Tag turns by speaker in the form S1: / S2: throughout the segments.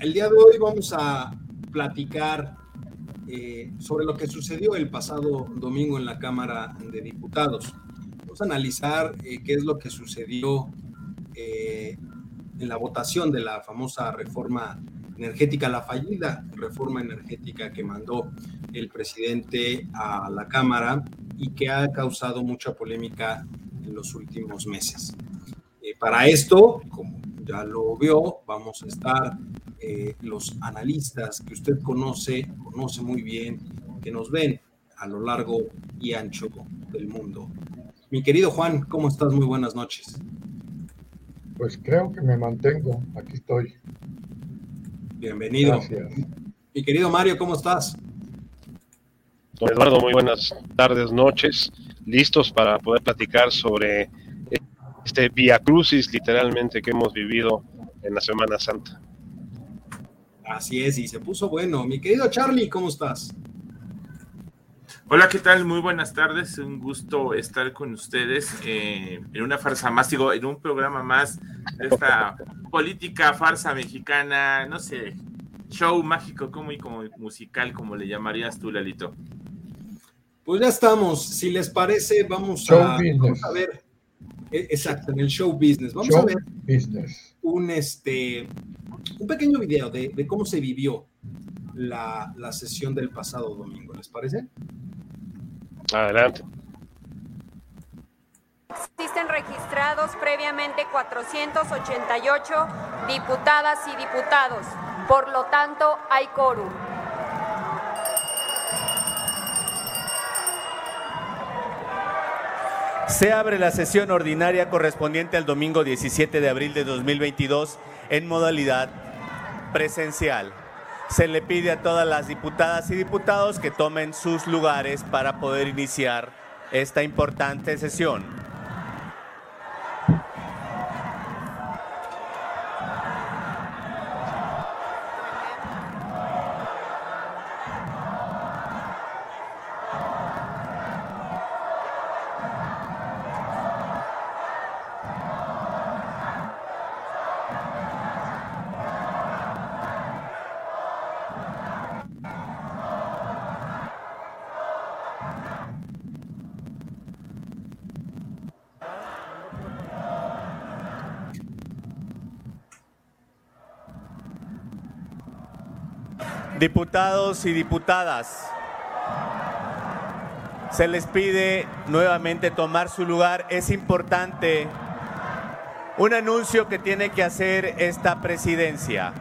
S1: el día de hoy vamos a platicar eh, sobre lo que sucedió el pasado domingo en la Cámara de Diputados. Vamos a analizar eh, qué es lo que sucedió eh, en la votación de la famosa reforma energética, la fallida reforma energética que mandó el presidente a la Cámara y que ha causado mucha polémica en los últimos meses. para esto, como ya lo vio, vamos a estar eh, los analistas que usted conoce, conoce muy bien, que nos ven a lo largo y ancho del mundo. Mi querido Juan, ¿cómo estás? Muy buenas noches.
S2: Pues creo que me mantengo, aquí estoy.
S1: Bienvenido. Gracias. Mi querido Mario, ¿cómo estás?
S3: Don Eduardo, muy buenas tardes, noches. Listos para poder platicar sobre este Via Crucis, literalmente, que hemos vivido en la Semana Santa.
S1: Así es, y se puso bueno. Mi querido Charlie, ¿cómo estás?
S4: Hola, ¿qué tal? Muy buenas tardes. Un gusto estar con ustedes eh, en una farsa más, digo, en un programa más de esta política farsa mexicana, no sé, show mágico como y como musical, como le llamarías tú, Lalito.
S1: Pues ya estamos. Si les parece, vamos, a, ver. E, exacto, en el show business. Vamos a ver business. un este un pequeño video de, cómo se vivió la, la, sesión del pasado domingo, ¿les parece?
S3: Adelante.
S5: Existen registrados previamente 488 diputadas y diputados, por lo tanto hay quórum.
S6: Se abre la sesión ordinaria correspondiente al domingo 17 de abril de 2022 en modalidad presencial. Se le pide a todas las diputadas y diputados que tomen sus lugares para poder iniciar esta importante sesión. Diputados y diputadas, se les pide nuevamente tomar su lugar. Es importante un anuncio que tiene que hacer esta presidencia.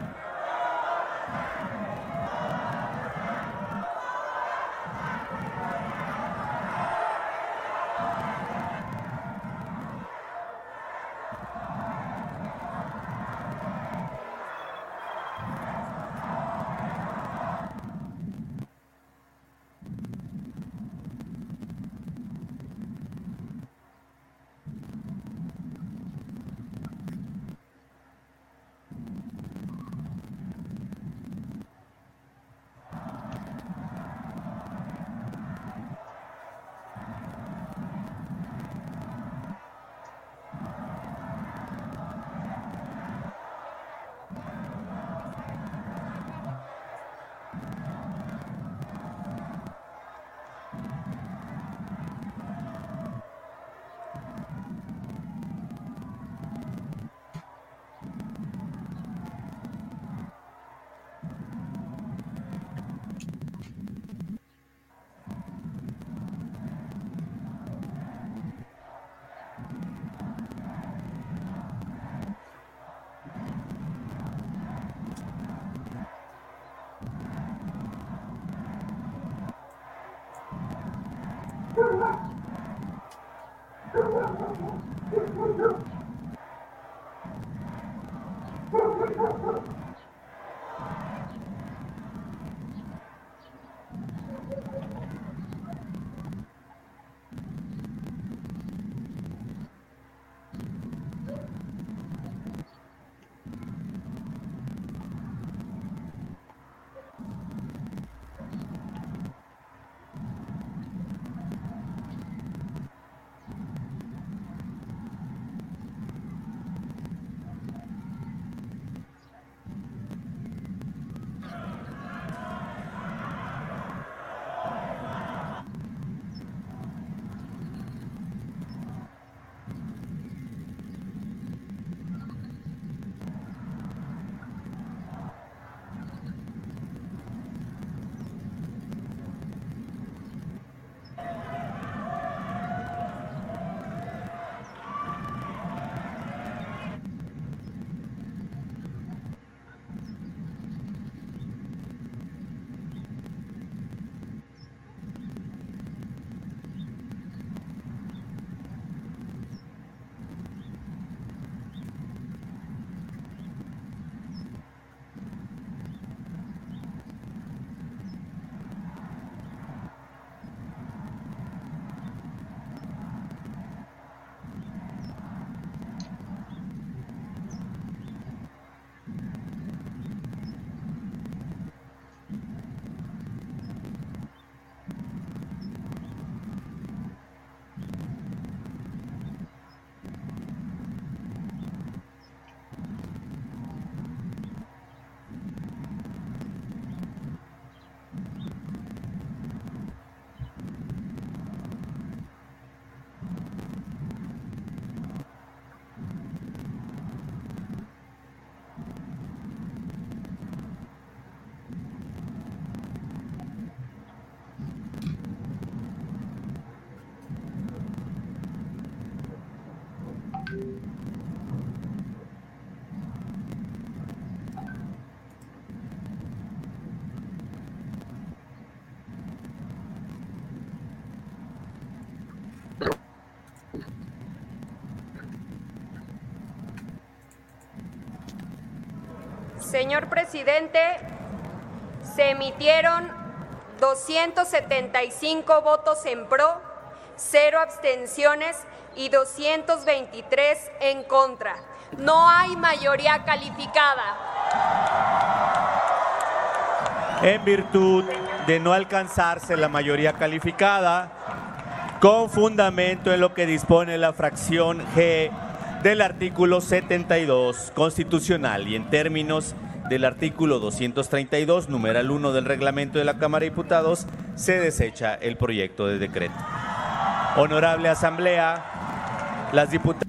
S5: Señor presidente, se emitieron 275 votos en pro, cero abstenciones y 223 en contra. No hay mayoría calificada.
S6: En virtud de no alcanzarse la mayoría calificada, con fundamento en lo que dispone la fracción G del artículo 72 constitucional y en términos del artículo 232, numeral 1 del reglamento de la Cámara de Diputados, se desecha el proyecto de decreto. Honorable Asamblea, las diputadas...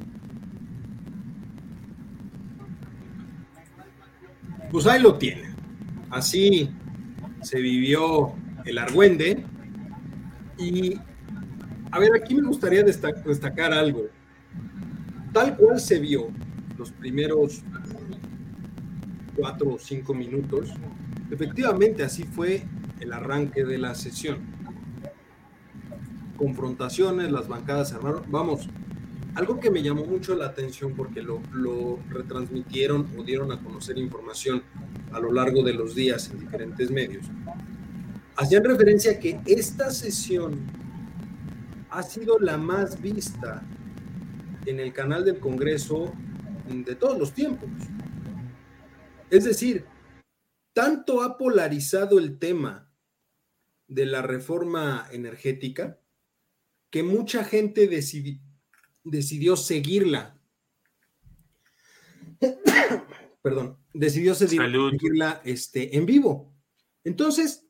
S1: Pues ahí lo tienen. Así se vivió el argüende. Y, a ver, aquí me gustaría destacar algo. Tal cual se vio los primeros cuatro o cinco minutos, efectivamente así fue el arranque de la sesión. Confrontaciones, las bancadas se armaron. Vamos, algo que me llamó mucho la atención porque lo, lo retransmitieron o dieron a conocer información a lo largo de los días en diferentes medios. Hacían referencia a que esta sesión ha sido la más vista en el canal del Congreso de todos los tiempos. Es decir, tanto ha polarizado el tema de la reforma energética que mucha gente decidió seguirla. Perdón, decidió seguirla este, en vivo. Entonces,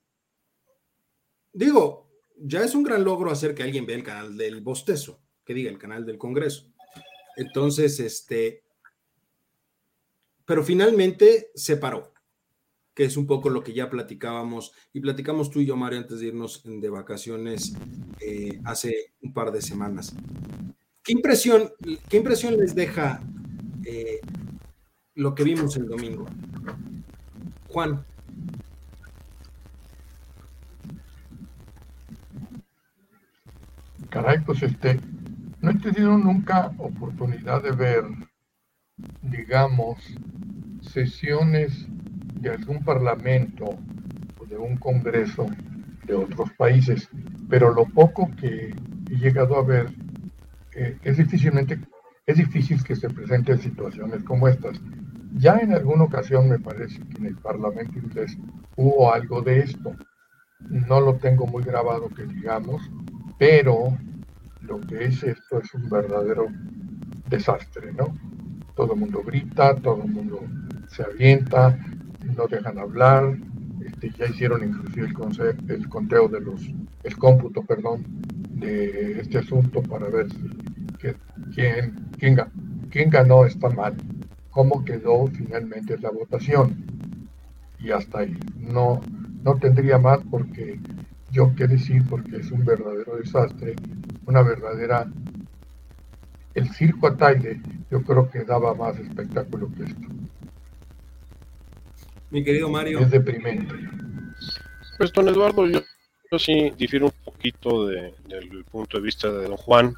S1: digo, ya es un gran logro hacer que alguien vea el canal del bostezo, que diga el canal del Congreso. Entonces, este, pero finalmente se paró, que es un poco lo que ya platicábamos y platicamos tú y yo, Mario, antes de irnos de vacaciones eh, hace un par de semanas. ¿Qué impresión, qué impresión les deja eh, lo que vimos el domingo? Juan.
S2: Caray, pues este, no he tenido nunca oportunidad de ver digamos, sesiones de algún parlamento o de un congreso de otros países, pero lo poco que he llegado a ver eh, es difícilmente es difícil que se presenten situaciones como estas. Ya en alguna ocasión me parece que en el Parlamento inglés hubo algo de esto. No lo tengo muy grabado que digamos, pero lo que es esto es un verdadero desastre, ¿no? Todo el mundo grita, todo el mundo se avienta, no dejan hablar, este, ya hicieron inclusive el, el conteo de los, el cómputo, perdón, de este asunto para ver que, quién, ganó está mal, cómo quedó finalmente la votación. Y hasta ahí. No, no tendría más porque yo qué decir, porque es un verdadero desastre, una verdadera el circo a Taide yo creo que daba más espectáculo que esto.
S1: Mi querido Mario.
S2: Es deprimente.
S3: Pues don Eduardo, yo, sí difiero un poquito del punto de vista de don Juan,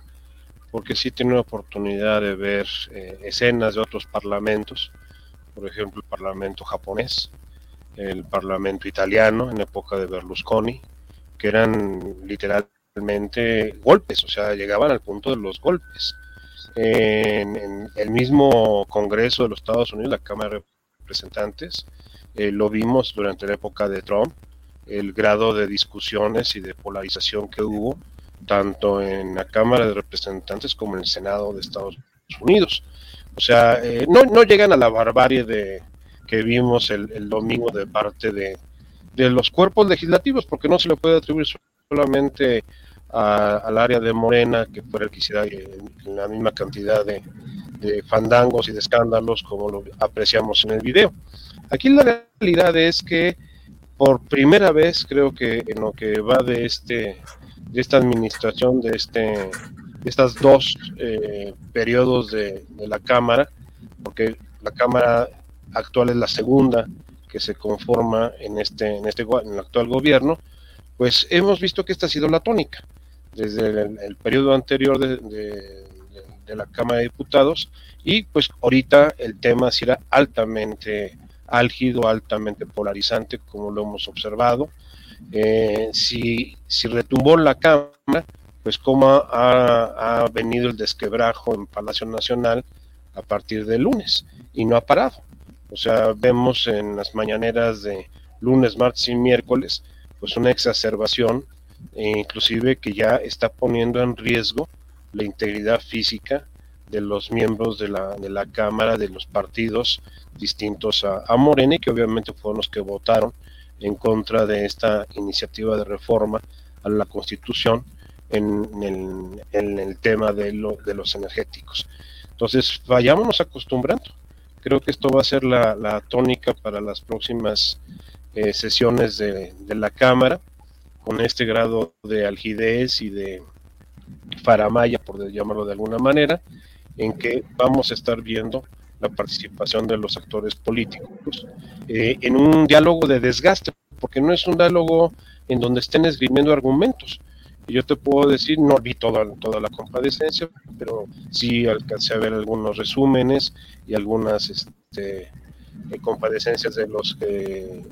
S3: porque sí tiene una oportunidad de ver eh, escenas de otros parlamentos, por ejemplo el parlamento japonés, el parlamento italiano en época de Berlusconi, que eran literalmente golpes, o sea, llegaban al punto de los golpes en, el mismo Congreso de los Estados Unidos, la Cámara de Representantes, eh, lo vimos durante la época de Trump, el grado de discusiones y de polarización que hubo, tanto en la Cámara de Representantes como en el Senado de Estados Unidos. O sea, eh, no, no, llegan a la barbarie de, que vimos el, domingo de parte de, de, los cuerpos legislativos, porque no se le puede atribuir solamente al área de Morena, que fuera el que hiciera en la misma cantidad de, fandangos y de escándalos como lo apreciamos en el video. Aquí la realidad es que por primera vez creo que en lo que va de este de esta administración de este de estas dos eh, periodos de, de, la cámara porque la cámara actual es la segunda que se conforma en este en este en el actual gobierno pues hemos visto que esta ha sido la tónica desde el, periodo anterior de, la Cámara de Diputados y pues ahorita el tema será altamente álgido, altamente polarizante, como lo hemos observado. Eh, si, si retumbó la Cámara, pues cómo ha, ha, venido el desquebrajo en Palacio Nacional a partir del lunes y no ha parado. O sea, vemos en las mañaneras de lunes, martes y miércoles, pues una exacerbación, e inclusive que ya está poniendo en riesgo la integridad física de los miembros de la, de la Cámara, de los partidos distintos a, a Morena, que obviamente fueron los que votaron en contra de esta iniciativa de reforma a la Constitución en, el, en el tema de, lo, de los energéticos. Entonces, vayámonos acostumbrando. Creo que esto va a ser la, la tónica para las próximas eh, sesiones de, de, la Cámara, con este grado de algidez y de faramaya, por llamarlo de alguna manera, en que vamos a estar viendo la participación de los actores políticos eh, en un diálogo de desgaste, porque no es un diálogo en donde estén esgrimiendo argumentos. Yo te puedo decir, no vi toda, toda la compadecencia, pero sí alcancé a ver algunos resúmenes y algunas este, eh, compadecencias de los que,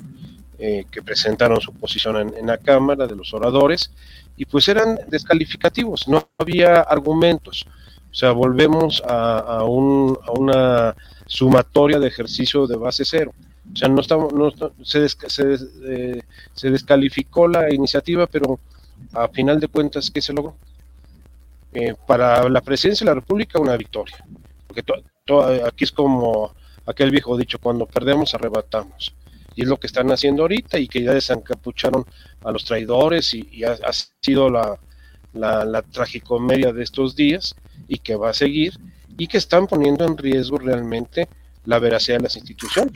S3: eh, que presentaron su posición en, la Cámara, de los oradores, y pues eran descalificativos, no había argumentos. O sea, volvemos a, a, un, a una sumatoria de ejercicio de base cero. O sea, no estamos, no, se, des, se, eh, se, descalificó la iniciativa, pero a final de cuentas, ¿qué se logró? Eh, para la presidencia de la República, una victoria. Porque to, aquí es como aquel viejo dicho, cuando perdemos, arrebatamos. Y es lo que están haciendo ahorita y que ya desencapucharon a los traidores y, y ha, ha, sido la, la, la tragicomedia de estos días y que va a seguir y que están poniendo en riesgo realmente la veracidad de las instituciones.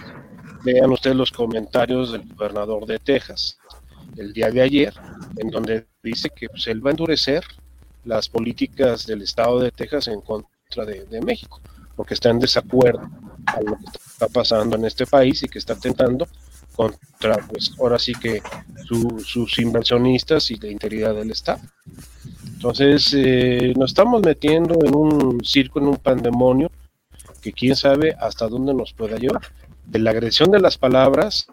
S3: Vean ustedes los comentarios del gobernador de Texas el día de ayer, en donde dice que pues, él va a endurecer las políticas del Estado de Texas en contra de, de México, porque está en desacuerdo a lo que está pasando en este país y que está tentando contra, pues ahora sí que su, sus inversionistas y la integridad del Estado. Entonces, eh, nos estamos metiendo en un circo, en un pandemonio, que quién sabe hasta dónde nos pueda llevar. De la agresión de las palabras,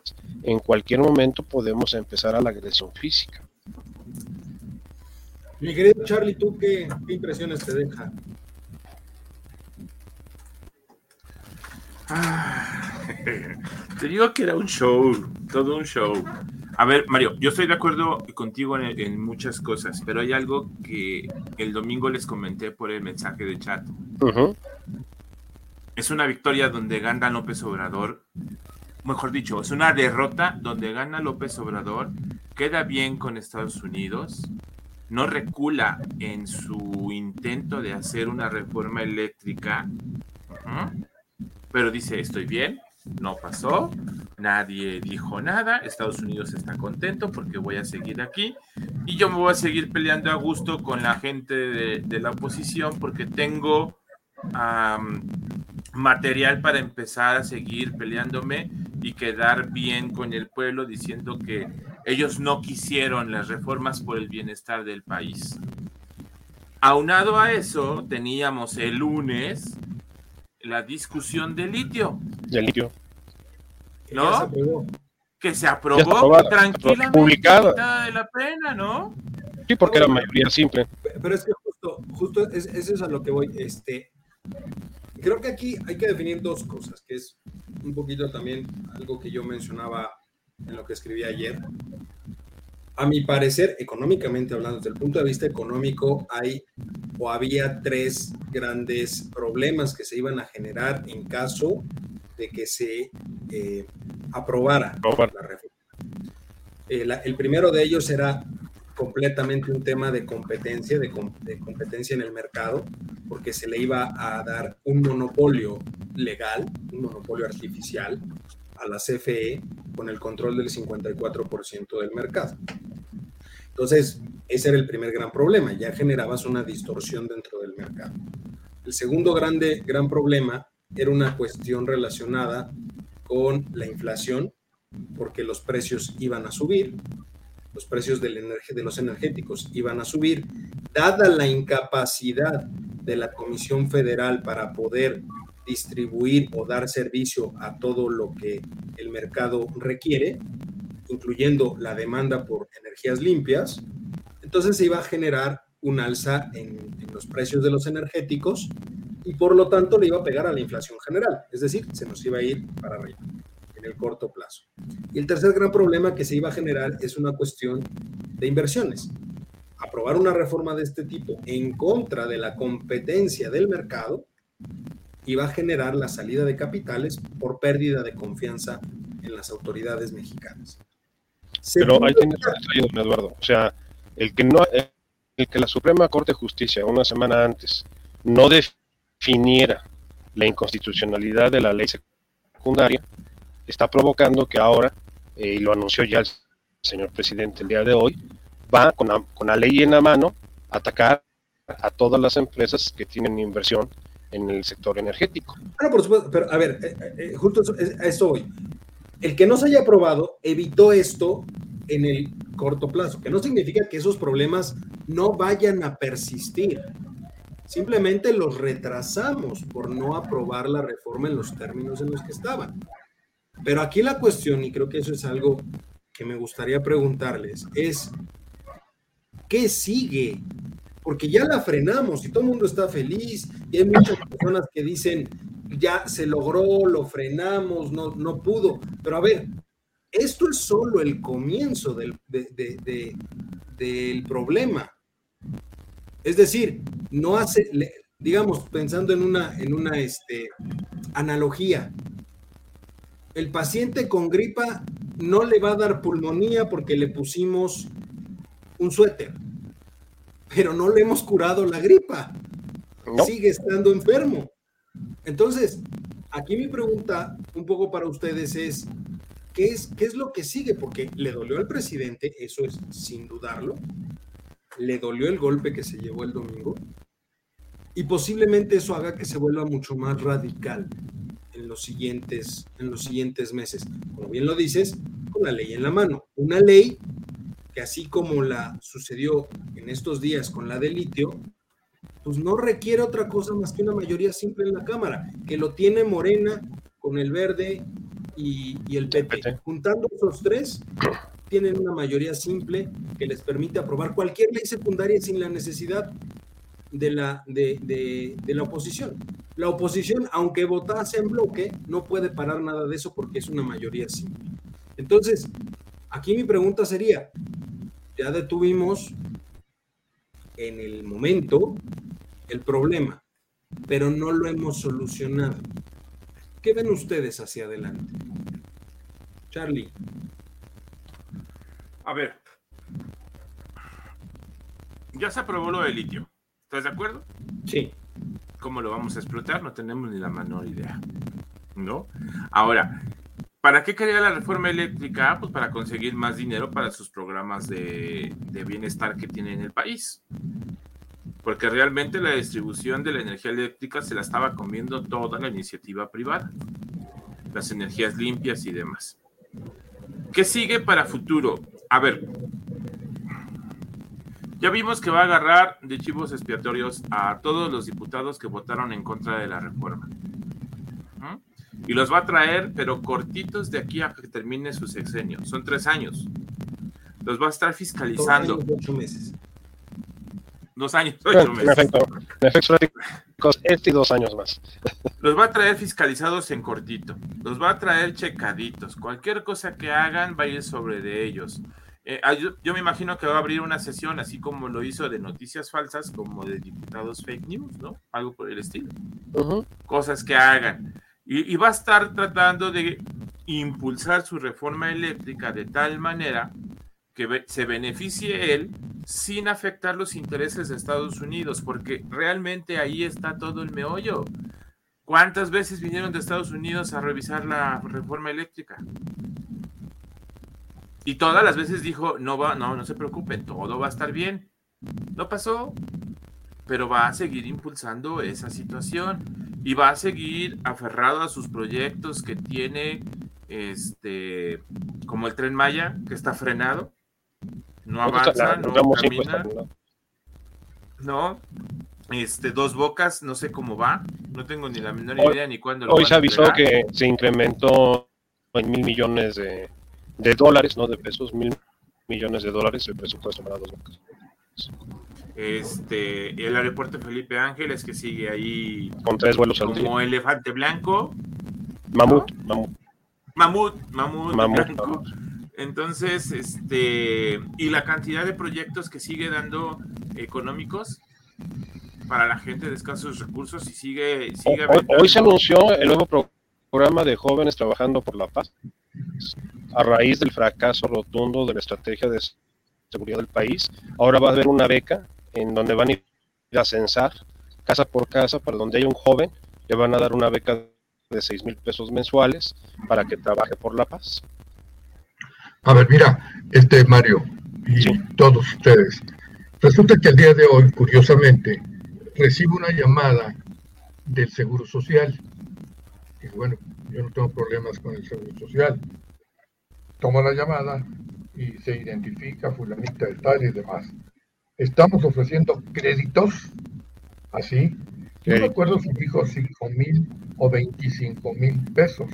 S3: en cualquier momento podemos empezar a la agresión física.
S1: Mi querido Charlie, ¿tú qué, qué impresiones te deja?
S4: Ah, te digo que era un show, todo un show. A ver, Mario, yo estoy de acuerdo contigo en, en, muchas cosas, pero hay algo que el domingo les comenté por el mensaje de chat. Uh -huh. Es una victoria donde gana López Obrador, mejor dicho, es una derrota donde gana López Obrador, queda bien con Estados Unidos, no recula en su intento de hacer una reforma eléctrica, uh -huh, pero dice, estoy bien, no pasó, nadie dijo nada, Estados Unidos está contento porque voy a seguir aquí y yo me voy a seguir peleando a gusto con la gente de, la oposición porque tengo material para empezar a seguir peleándome y quedar bien con el pueblo diciendo que ellos no quisieron las reformas por el bienestar del país. Aunado a eso, teníamos el lunes la discusión de litio.
S3: De litio.
S4: ¿No? Que se aprobó tranquilamente publicada. de la pena, ¿no?
S3: Sí, porque era mayoría simple.
S1: Pero es que justo, justo es, es eso a lo que voy. Este, creo que aquí hay que definir dos cosas, que es un poquito también algo que yo mencionaba en lo que escribí ayer. A mi parecer, económicamente hablando, desde el punto de vista económico, hay o había tres grandes problemas que se iban a generar en caso de que se eh, aprobara la reforma. Eh, la, el primero de ellos era completamente un tema de competencia, de, de, competencia en el mercado, porque se le iba a dar un monopolio legal, un monopolio artificial a la CFE con el control del 54% del mercado. Entonces, ese era el primer gran problema, ya generabas una distorsión dentro del mercado. El segundo grande, gran problema era una cuestión relacionada con la inflación, porque los precios iban a subir, los precios de los energéticos iban a subir, dada la incapacidad de la Comisión Federal para poder distribuir o dar servicio a todo lo que el mercado requiere, incluyendo la demanda por energías limpias, entonces se iba a generar un alza en, los precios de los energéticos y por lo tanto le iba a pegar a la inflación general, es decir, se nos iba a ir para arriba en el corto plazo. Y el tercer gran problema que se iba a generar es una cuestión de inversiones. Aprobar una reforma de este tipo en contra de la competencia del mercado iba a generar la salida de capitales por pérdida de confianza en las autoridades mexicanas.
S3: Pero ahí tienes razón, Eduardo. O sea, el que no, el que la Suprema Corte de Justicia una semana antes no definiera la inconstitucionalidad de la ley secundaria está provocando que ahora, eh, y lo anunció ya el señor presidente el día de hoy, va con la, con la ley en la mano a atacar a todas las empresas que tienen inversión en el sector energético.
S1: Bueno, por supuesto, pero a ver, eh, eh, justo a eso voy. El que no se haya aprobado evitó esto en el corto plazo, que no significa que esos problemas no vayan a persistir. Simplemente los retrasamos por no aprobar la reforma en los términos en los que estaban. Pero aquí la cuestión, y creo que eso es algo que me gustaría preguntarles, es, ¿qué sigue? Porque ya la frenamos y todo el mundo está feliz y hay muchas personas que dicen, ya se logró, lo frenamos, no, no pudo. Pero a ver, esto es solo el comienzo del, del problema. Es decir, no hace, digamos, pensando en una, en una este, analogía, el paciente con gripa no le va a dar pulmonía porque le pusimos un suéter, pero no le hemos curado la gripa. Sigue estando enfermo. Entonces, aquí mi pregunta un poco para ustedes es, ¿qué es, qué es lo que sigue? Porque le dolió al presidente, eso es sin dudarlo. Le dolió el golpe que se llevó el domingo. Y posiblemente eso haga que se vuelva mucho más radical en los siguientes, en los siguientes meses. Como bien lo dices, con la ley en la mano. Una ley que así como la sucedió en estos días con la de litio, pues no requiere otra cosa más que una mayoría simple en la Cámara, que lo tiene Morena con el verde y, el PP. Juntando esos tres, tienen una mayoría simple que les permite aprobar cualquier ley secundaria sin la necesidad de la, de, la oposición. La oposición, aunque votase en bloque, no puede parar nada de eso porque es una mayoría simple. Entonces, aquí mi pregunta sería, ya detuvimos en el momento el problema, pero no lo hemos solucionado. ¿Qué ven ustedes hacia adelante? Charlie.
S4: A ver. Ya se aprobó lo del litio. ¿Estás de acuerdo?
S1: Sí.
S4: ¿Cómo lo vamos a explotar? No tenemos ni la menor idea. ¿No? Ahora, ¿para qué quería la reforma eléctrica? Pues para conseguir más dinero para sus programas de, de bienestar que tiene en el país porque realmente la distribución de la energía eléctrica se la estaba comiendo toda la iniciativa privada, las energías limpias y demás. ¿Qué sigue para futuro? A ver, ya vimos que va a agarrar de chivos expiatorios a todos los diputados que votaron en contra de la reforma. Y los va a traer, pero cortitos de aquí a que termine su sexenio. Son tres años. Los va a estar fiscalizando.
S1: Ocho meses.
S4: Dos años, ocho meses.
S3: este y dos años más.
S4: Los va a traer fiscalizados en cortito. Los va a traer checaditos. Cualquier cosa que hagan va a ir sobre de ellos. Eh, yo, me imagino que va a abrir una sesión así como lo hizo de noticias falsas, como de diputados fake news, ¿no? Algo por el estilo. Cosas que hagan. Y, va a estar tratando de impulsar su reforma eléctrica de tal manera que se beneficie él sin afectar los intereses de Estados Unidos, porque realmente ahí está todo el meollo. ¿Cuántas veces vinieron de Estados Unidos a revisar la reforma eléctrica? Y todas las veces dijo, no va, no, no se preocupen, todo va a estar bien. No pasó, pero va a seguir impulsando esa situación y va a seguir aferrado a sus proyectos que tiene este como el tren Maya que está frenado no avanza, no camina. No, Este, dos bocas, no sé cómo va, no tengo ni la menor idea ni cuándo
S3: lo Hoy se avisó que se incrementó en mil millones de, de, dólares, no de pesos, mil millones de dólares el presupuesto para dos bocas.
S4: Este, el aeropuerto Felipe Ángeles que sigue ahí
S3: con tres vuelos
S4: al como elefante blanco.
S3: Mamut, mamut.
S4: Mamut, mamut, mamut, Entonces, este, y la cantidad de proyectos que sigue dando económicos para la gente de escasos recursos y sigue, sigue
S3: hoy, se anunció el nuevo programa de jóvenes trabajando por la paz a raíz del fracaso rotundo de la estrategia de seguridad del país. Ahora va a haber una beca en donde van a ir a censar casa por casa para donde haya un joven, le van a dar una beca de 6 mil pesos mensuales para que trabaje por la paz.
S2: A ver, mira, este Mario y todos ustedes, resulta que el día de hoy, curiosamente, recibo una llamada del Seguro Social. Y bueno, yo no tengo problemas con el Seguro Social. Tomo la llamada y se identifica fulanita de tal y demás. Estamos ofreciendo créditos, así. Yo no recuerdo si dijo 5 mil o 25 mil pesos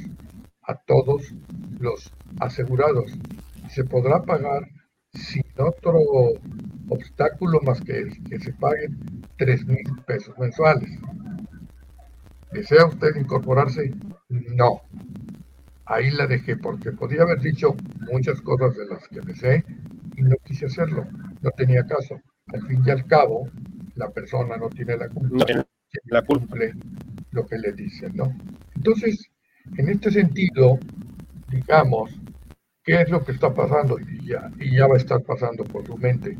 S2: a todos los asegurados. Se podrá pagar sin otro obstáculo más que que se paguen 3 mil pesos mensuales. ¿Desea usted incorporarse? No. Ahí la dejé porque podía haber dicho muchas cosas de las que deseé y no quise hacerlo. No tenía caso. Al fin y al cabo, la persona no tiene la culpa. No la cumple lo que le dicen, ¿no? Entonces, en este sentido, digamos, ¿qué es lo que está pasando? Y ya, y ya va a estar pasando por su mente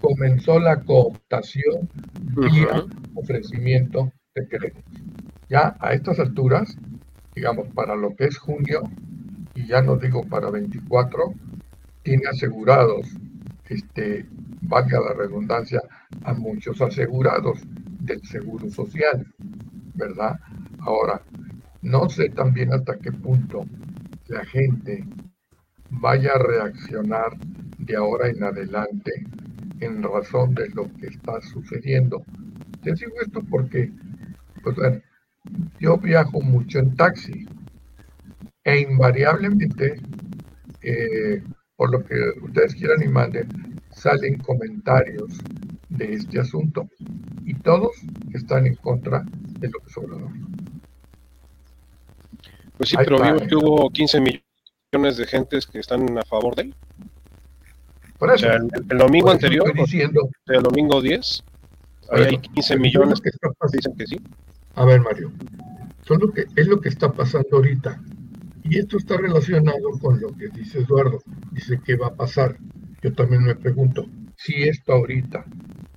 S2: comenzó la cooptación vía ofrecimiento de créditos. Ya a estas alturas, digamos, para lo que es junio, y ya no digo para 24, tiene asegurados, este, valga la redundancia, a muchos asegurados del Seguro Social, ¿verdad? Ahora, no sé también hasta qué punto la gente vaya a reaccionar de ahora en adelante en razón de lo que está sucediendo. Te digo esto porque, pues, yo viajo mucho en taxi e invariablemente, eh, por lo que ustedes quieran y manden, salen comentarios de este asunto y todos están en contra de lo que Obrador.
S3: Pues sí, pero vimos que hubo 15 millones de gentes que están a favor de él el, domingo anterior, diciendo, el domingo 10, hay 15 millones que, dicen que sí.
S2: A ver, Mario, son lo que, es lo que está pasando ahorita. Y esto está relacionado con lo que dice Eduardo. Dice, ¿qué va a pasar? Yo también me pregunto, si esto ahorita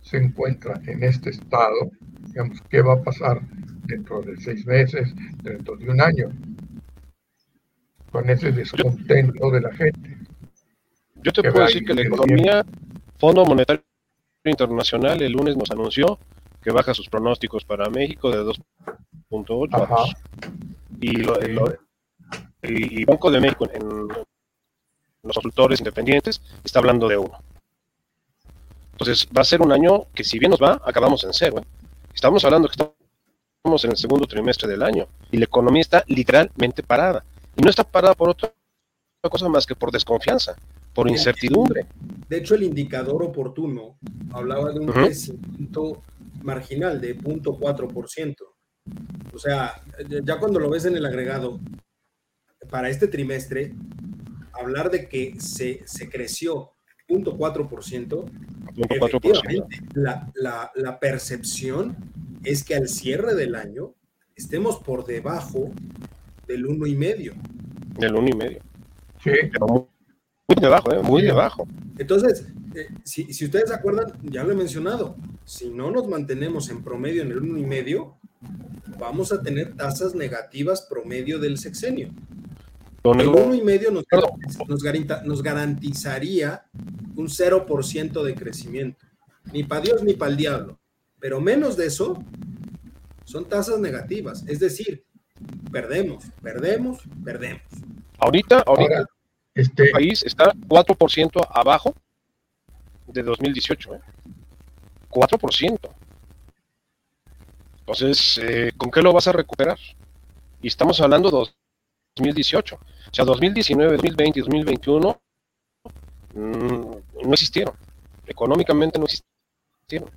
S2: se encuentra en este estado, digamos, ¿qué va a pasar dentro de seis meses, dentro de un año? Con ese descontento de la gente.
S3: Yo te puedo decir que la economía, Fondo Monetario Internacional, el lunes nos anunció que baja sus pronósticos para México de 2.8 a 2. Y, y, Banco de México en los consultores independientes está hablando de 1. Entonces va a ser un año que si bien nos va, acabamos en cero. ¿eh? Estamos hablando que estamos en el segundo trimestre del año y la economía está literalmente parada. Y no está parada por otra cosa más que por desconfianza por incertidumbre.
S1: De hecho, el indicador oportuno hablaba de un crecimiento marginal de 0.4%. O sea, ya cuando lo ves en el agregado, para este trimestre, hablar de que se, se creció 0.4%, efectivamente, la, la, la percepción es que al cierre del año estemos por debajo del 1,5.
S3: Del 1,5. Sí. Pero muy debajo, ¿eh? muy debajo.
S1: Entonces, eh, si, si, ustedes se acuerdan, ya lo he mencionado, si no nos mantenemos en promedio en el uno y medio, vamos a tener tasas negativas promedio del sexenio. El uno y medio nos, nos, garantizaría un 0% de crecimiento. Ni para Dios ni para el diablo. Pero menos de eso son tasas negativas. Es decir, perdemos, perdemos, perdemos.
S3: Ahorita, ahorita, este país está 4% abajo de 2018. ¿eh? 4%. Entonces, eh, ¿con qué lo vas a recuperar? Y estamos hablando de 2018. O sea, 2019, 2020 2021 no existieron. Económicamente no existieron.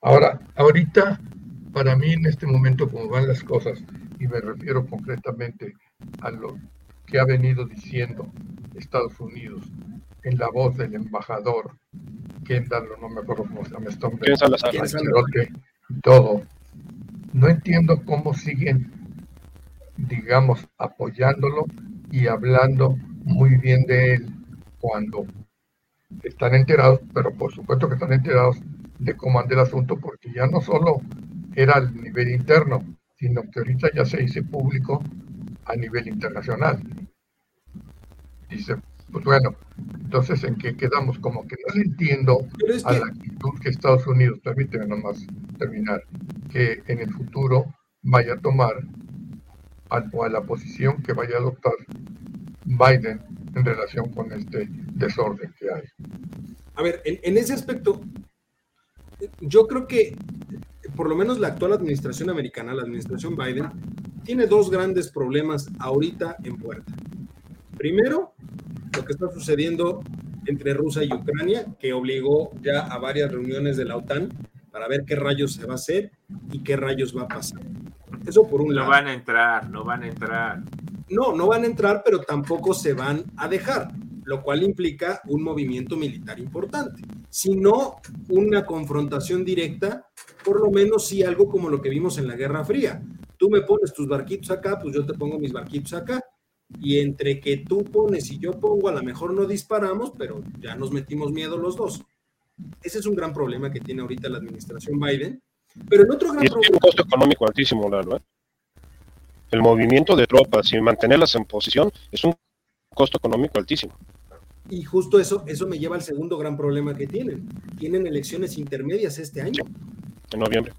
S2: Ahora, ahorita, para mí en este momento, como van las cosas, y me refiero concretamente a lo que ha venido diciendo Estados Unidos en la voz del embajador Kendall, no me acuerdo cómo se llama este hombre, todo. No entiendo cómo siguen, digamos, apoyándolo y hablando muy bien de él cuando están enterados, pero por supuesto que están enterados de cómo anda el asunto, porque ya no solo era al nivel interno, sino que ahorita ya se hizo público a nivel internacional. Dice, pues bueno, entonces en qué quedamos, como que no le entiendo a la actitud que Estados Unidos, permíteme nomás terminar, que en el futuro vaya a tomar o a la posición que vaya a adoptar Biden en relación con este desorden que hay.
S1: A ver, en, ese aspecto, yo creo que por lo menos la actual administración americana, la administración Biden, tiene dos grandes problemas ahorita en puerta. Primero, lo que está sucediendo entre Rusia y Ucrania, que obligó ya a varias reuniones de la OTAN para ver qué rayos se va a hacer y qué rayos va a pasar. Eso por un lado.
S4: No van a entrar, no van a entrar.
S1: No, no van a entrar, pero tampoco se van a dejar, lo cual implica un movimiento militar importante. Si no una confrontación directa, por lo menos sí algo como lo que vimos en la Guerra Fría. Tú me pones tus barquitos acá, pues yo te pongo mis barquitos acá. Y entre que tú pones y yo pongo, a lo mejor no disparamos, pero ya nos metimos miedo los dos. Ese es un gran problema que tiene ahorita la administración Biden. Pero el otro gran problema...
S3: Tiene un costo económico altísimo, Lalo, ¿eh? el movimiento de tropas y mantenerlas en posición es un costo económico altísimo.
S1: Y justo eso, eso me lleva al segundo gran problema que tienen. Tienen elecciones intermedias este año.
S3: en noviembre.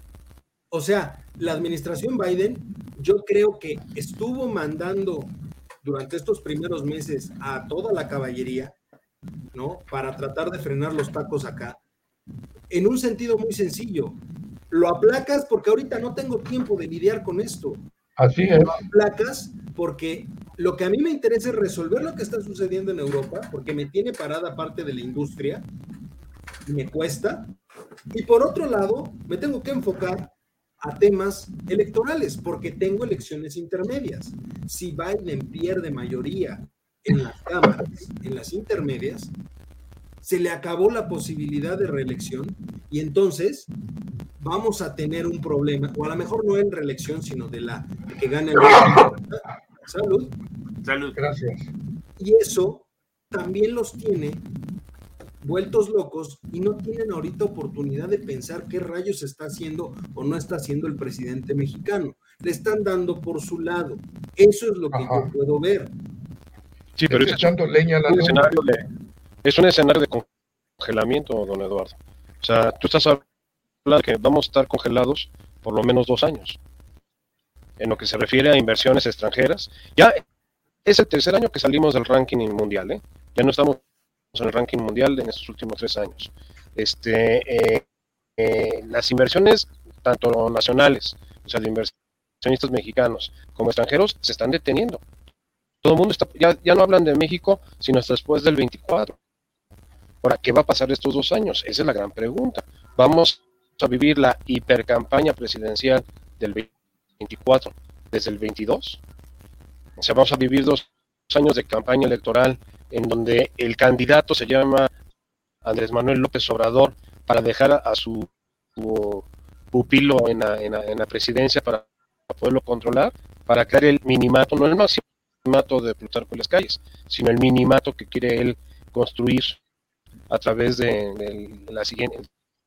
S1: O sea, la administración Biden, yo creo que estuvo mandando durante estos primeros meses a toda la caballería, ¿no? Para tratar de frenar los tacos acá, en un sentido muy sencillo. Lo aplacas porque ahorita no tengo tiempo de lidiar con esto.
S2: Así es.
S1: Placas, porque lo que a mí me interesa es resolver lo que está sucediendo en Europa, porque me tiene parada parte de la industria y me cuesta. Y por otro lado, me tengo que enfocar a temas electorales, porque tengo elecciones intermedias. Si Biden pierde mayoría en las cámaras, en las intermedias, se le acabó la posibilidad de reelección y entonces vamos a tener un problema, o a lo mejor no en reelección, sino de la que gane el Salud.
S4: Salud.
S2: Gracias.
S1: Y eso también los tiene vueltos locos y no tienen ahorita oportunidad de pensar qué rayos está haciendo o no está haciendo el presidente mexicano. Le están dando por su lado. Eso es lo que yo puedo ver.
S3: Sí, pero es, leña la un escenario de, es un escenario de congelamiento, don Eduardo. O sea, tú estás hablando que vamos a estar congelados por lo menos dos años. En lo que se refiere a inversiones extranjeras, ya es el tercer año que salimos del ranking mundial, ¿eh? ya no estamos en el ranking mundial en estos últimos tres años. Este, eh, eh, las inversiones, tanto nacionales, o sea, de inversionistas mexicanos como extranjeros, se están deteniendo. Todo el mundo está, ya, ya no hablan de México, sino hasta después del 24. Ahora, ¿qué va a pasar estos dos años? Esa es la gran pregunta. Vamos a vivir la hipercampaña presidencial del 24 desde el 22. O sea, vamos a vivir dos años de campaña electoral en donde el candidato se llama Andrés Manuel López Obrador para dejar a, su, pupilo en la, en, la, presidencia para poderlo controlar, para crear el minimato, no el maximato de Plutarco en las calles, sino el minimato que quiere él construir a través de, la siguiente,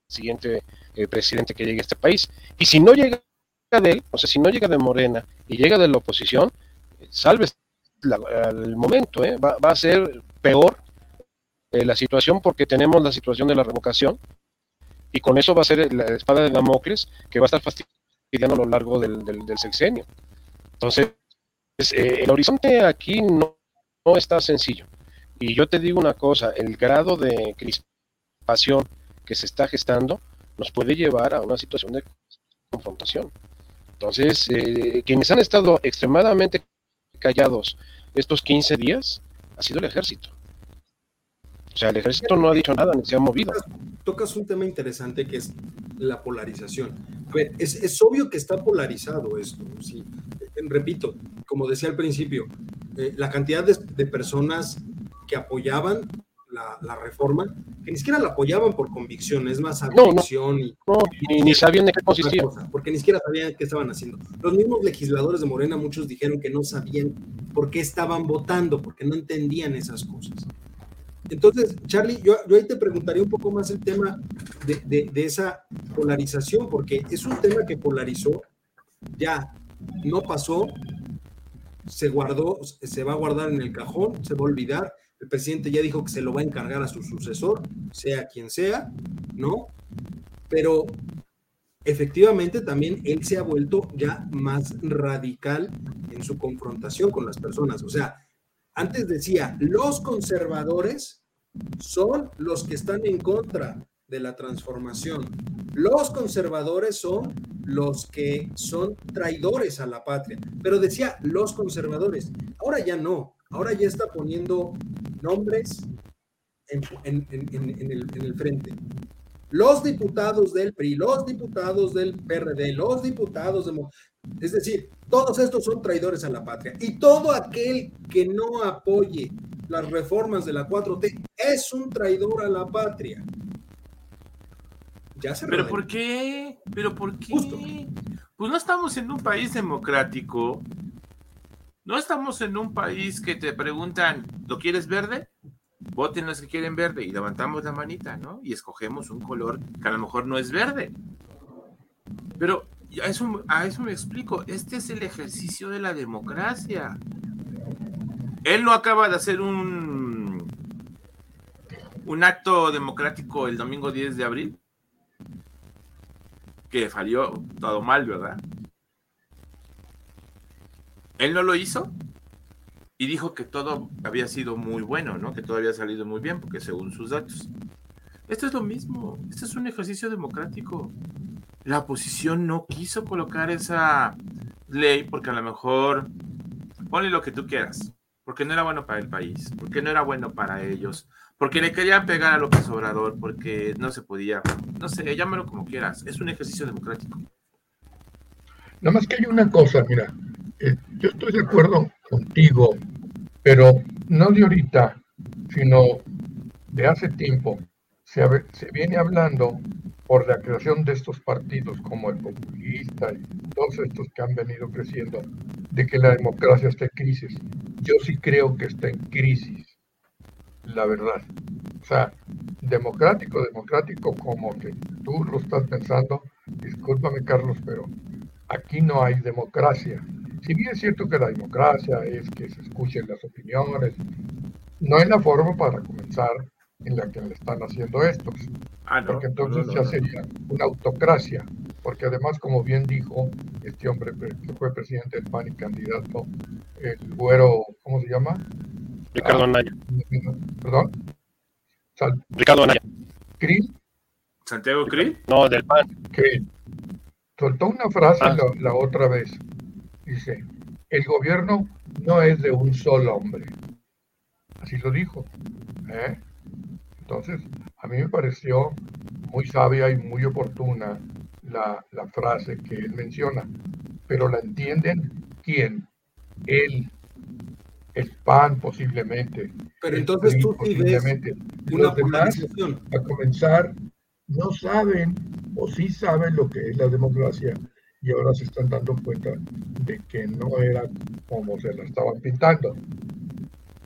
S3: siguiente eh, presidente que llegue a este país. Y si no llega de él, o sea, si no llega de Morena y llega de la oposición, salve el momento, ¿eh? va, a ser peor eh, la situación porque tenemos la situación de la revocación y con eso va a ser la espada de Damocles que va a estar fastidiando a lo largo del, sexenio. Entonces, el horizonte aquí no está sencillo. Y yo te digo una cosa, el grado de crispación que se está gestando nos puede llevar a una situación de confrontación. Entonces, eh, quienes han estado extremadamente callados estos 15 días ha sido el ejército. O sea, el ejército no ha dicho nada ni se ha movido.
S1: Tocas un tema interesante que es la polarización. A ver, es, obvio que está polarizado esto. ¿sí? Repito, como decía al principio, eh, la cantidad de, personas que apoyaban la, reforma, que ni siquiera la apoyaban por convicción, es más convicción y,
S3: ni, sabían de qué consistía.
S1: porque ni siquiera sabían qué estaban haciendo. Los mismos legisladores de Morena, muchos dijeron que no sabían por qué estaban votando, porque no entendían esas cosas. Entonces, Charlie, yo, yo ahí te preguntaría un poco más el tema de, de, esa polarización, porque es un tema que polarizó, ya no pasó, se guardó, se va a guardar en el cajón, se va a olvidar. El presidente ya dijo que se lo va a encargar a su sucesor, sea quien sea, ¿no? Pero efectivamente también él se ha vuelto ya más radical en su confrontación con las personas. O sea, antes decía, los conservadores son los que están en contra de la transformación. Los conservadores son los que son traidores a la patria. Pero decía los conservadores. Ahora ya no. Ahora ya está poniendo nombres en, el, frente. Los diputados del PRI, los diputados del PRD, los diputados de... Es decir, todos estos son traidores a la patria. Y todo aquel que no apoye las reformas de la 4T es un traidor a la patria.
S4: Ya se ¿Pero por qué? ¿Pero por qué? Pues no estamos en un país democrático. No estamos en un país que te preguntan, ¿lo quieres verde? Voten los que quieren verde y levantamos la manita, ¿no? Y escogemos un color que a lo mejor no es verde. Pero a eso, me explico. Este es el ejercicio de la democracia. Él no acaba de hacer un, un acto democrático el domingo 10 de abril. Que falló todo mal, ¿verdad? Él no lo hizo y dijo que todo había sido muy bueno, ¿no? Que todo había salido muy bien, porque según sus datos. Esto es lo mismo, este es un ejercicio democrático. La oposición no quiso colocar esa ley porque a lo mejor, ponle lo que tú quieras, porque no era bueno para el país, porque no era bueno para ellos, porque le querían pegar a López Obrador, porque no se podía, no sé, llámalo como quieras, es un ejercicio democrático.
S2: Nada más que hay una cosa, mira, eh, yo estoy de acuerdo contigo, pero no de ahorita, sino de hace tiempo. Se, se, viene hablando por la creación de estos partidos como el populista y todos estos que han venido creciendo, de que la democracia está en crisis. Yo sí creo que está en crisis, la verdad. O sea, democrático, democrático como que tú lo estás pensando, discúlpame Carlos, pero aquí no hay democracia. Si bien es cierto que la democracia es que se escuchen las opiniones, no hay la forma para comenzar en la que le están haciendo estos. Ah, porque entonces ya sería una autocracia. Porque además, como bien dijo este hombre que fue presidente del PAN y candidato, el güero, ¿cómo se llama?
S3: Ricardo ah, Anaya.
S2: ¿Perdón?
S3: Ricardo Anaya.
S2: ¿Krill?
S4: ¿Santiago Krill?
S3: No, del PAN.
S2: Krill. Soltó una frase ah. la otra vez Dice, el gobierno no es de un solo hombre. Así lo dijo. ¿eh? Entonces, a mí me pareció muy sabia y muy oportuna la, frase que él menciona. Pero la entienden quién? Él, el PAN posiblemente.
S1: Pero entonces tú posiblemente.
S2: Los demás, a comenzar, no saben o sí saben lo que es la democracia y ahora se están dando cuenta de que no era como se la estaban pintando.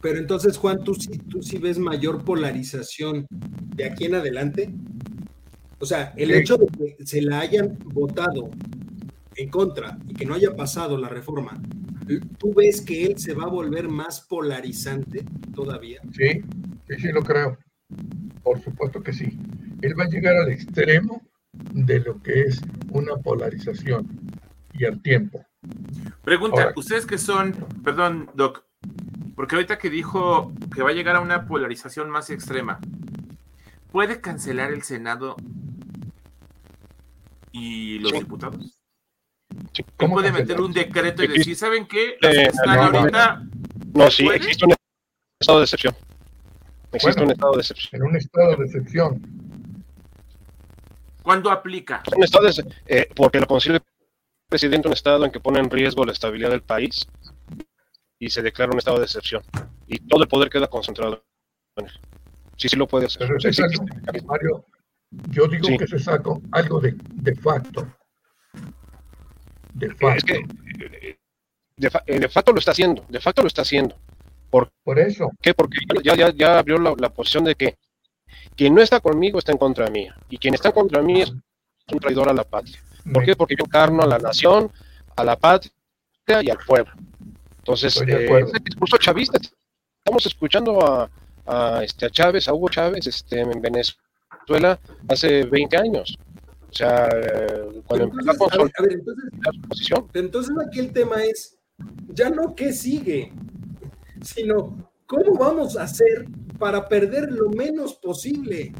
S1: Pero entonces, Juan, ¿tú, tú sí ves mayor polarización de aquí en adelante? O sea, el hecho de que se la hayan votado en contra y que no haya pasado la reforma, ¿tú ves que él se va a volver más polarizante todavía?
S2: Sí, sí, sí lo creo. Por supuesto que sí. Él va a llegar al extremo de lo que es una polarización y al tiempo.
S4: Pregunta, ustedes que son, perdón, Doc, porque ahorita que dijo que va a llegar a una polarización más extrema, ¿puede cancelar el Senado ¿Y los diputados?
S2: ¿Cómo
S4: puede meter un decreto y decir, ¿saben qué? Eh,
S3: no, sí, existe un estado de excepción. Existe un estado de excepción.
S2: En un estado de excepción.
S4: ¿Cuándo aplica?
S3: Un estado eh, porque lo considera el presidente un estado en que pone en riesgo la estabilidad del país y se declara un estado de excepción. Y todo el poder queda concentrado en él. Sí, sí lo puede hacer.
S2: Mario, yo digo que se sacó algo de, de facto.
S3: De facto. Es que eh, de, facto lo está haciendo, de facto lo está haciendo. ¿Por,
S2: Por eso.
S3: ¿Qué? Porque ya, ya, ya abrió la, la, posición de que quien no está conmigo está en contra mía. Y quien está contra mí es un traidor a la patria. ¿Por qué? Porque yo encarno a la nación, a la patria y al pueblo. Entonces, eh, ese discurso chavista, estamos escuchando a, a, este, a Chávez, a Hugo Chávez, este, en Venezuela hace 20 años. O sea, cuando
S1: empezó a consolidar su posición. Entonces aquí el tema es, ya no qué sigue, sino cómo vamos a hacer para perder lo menos posible.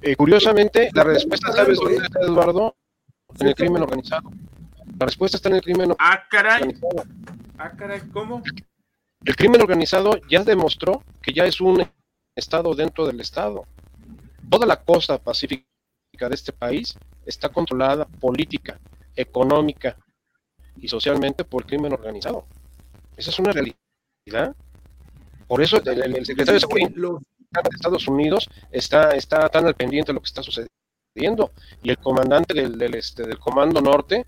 S3: Eh, curiosamente, la respuesta, ¿sabes dónde está, Eduardo? En el crimen organizado. La respuesta está en el crimen
S4: ah, organizado. Ah, caray. ¿cómo?
S3: El crimen organizado ya demostró que ya es un Estado dentro del Estado. Toda la costa pacífica de este país está controlada política, económica y socialmente por el crimen organizado. Esa es una realidad. Por eso el, secretario de Seguridad de Estados Unidos está, está tan al pendiente de lo que está sucediendo y el comandante del, del, este, del Comando Norte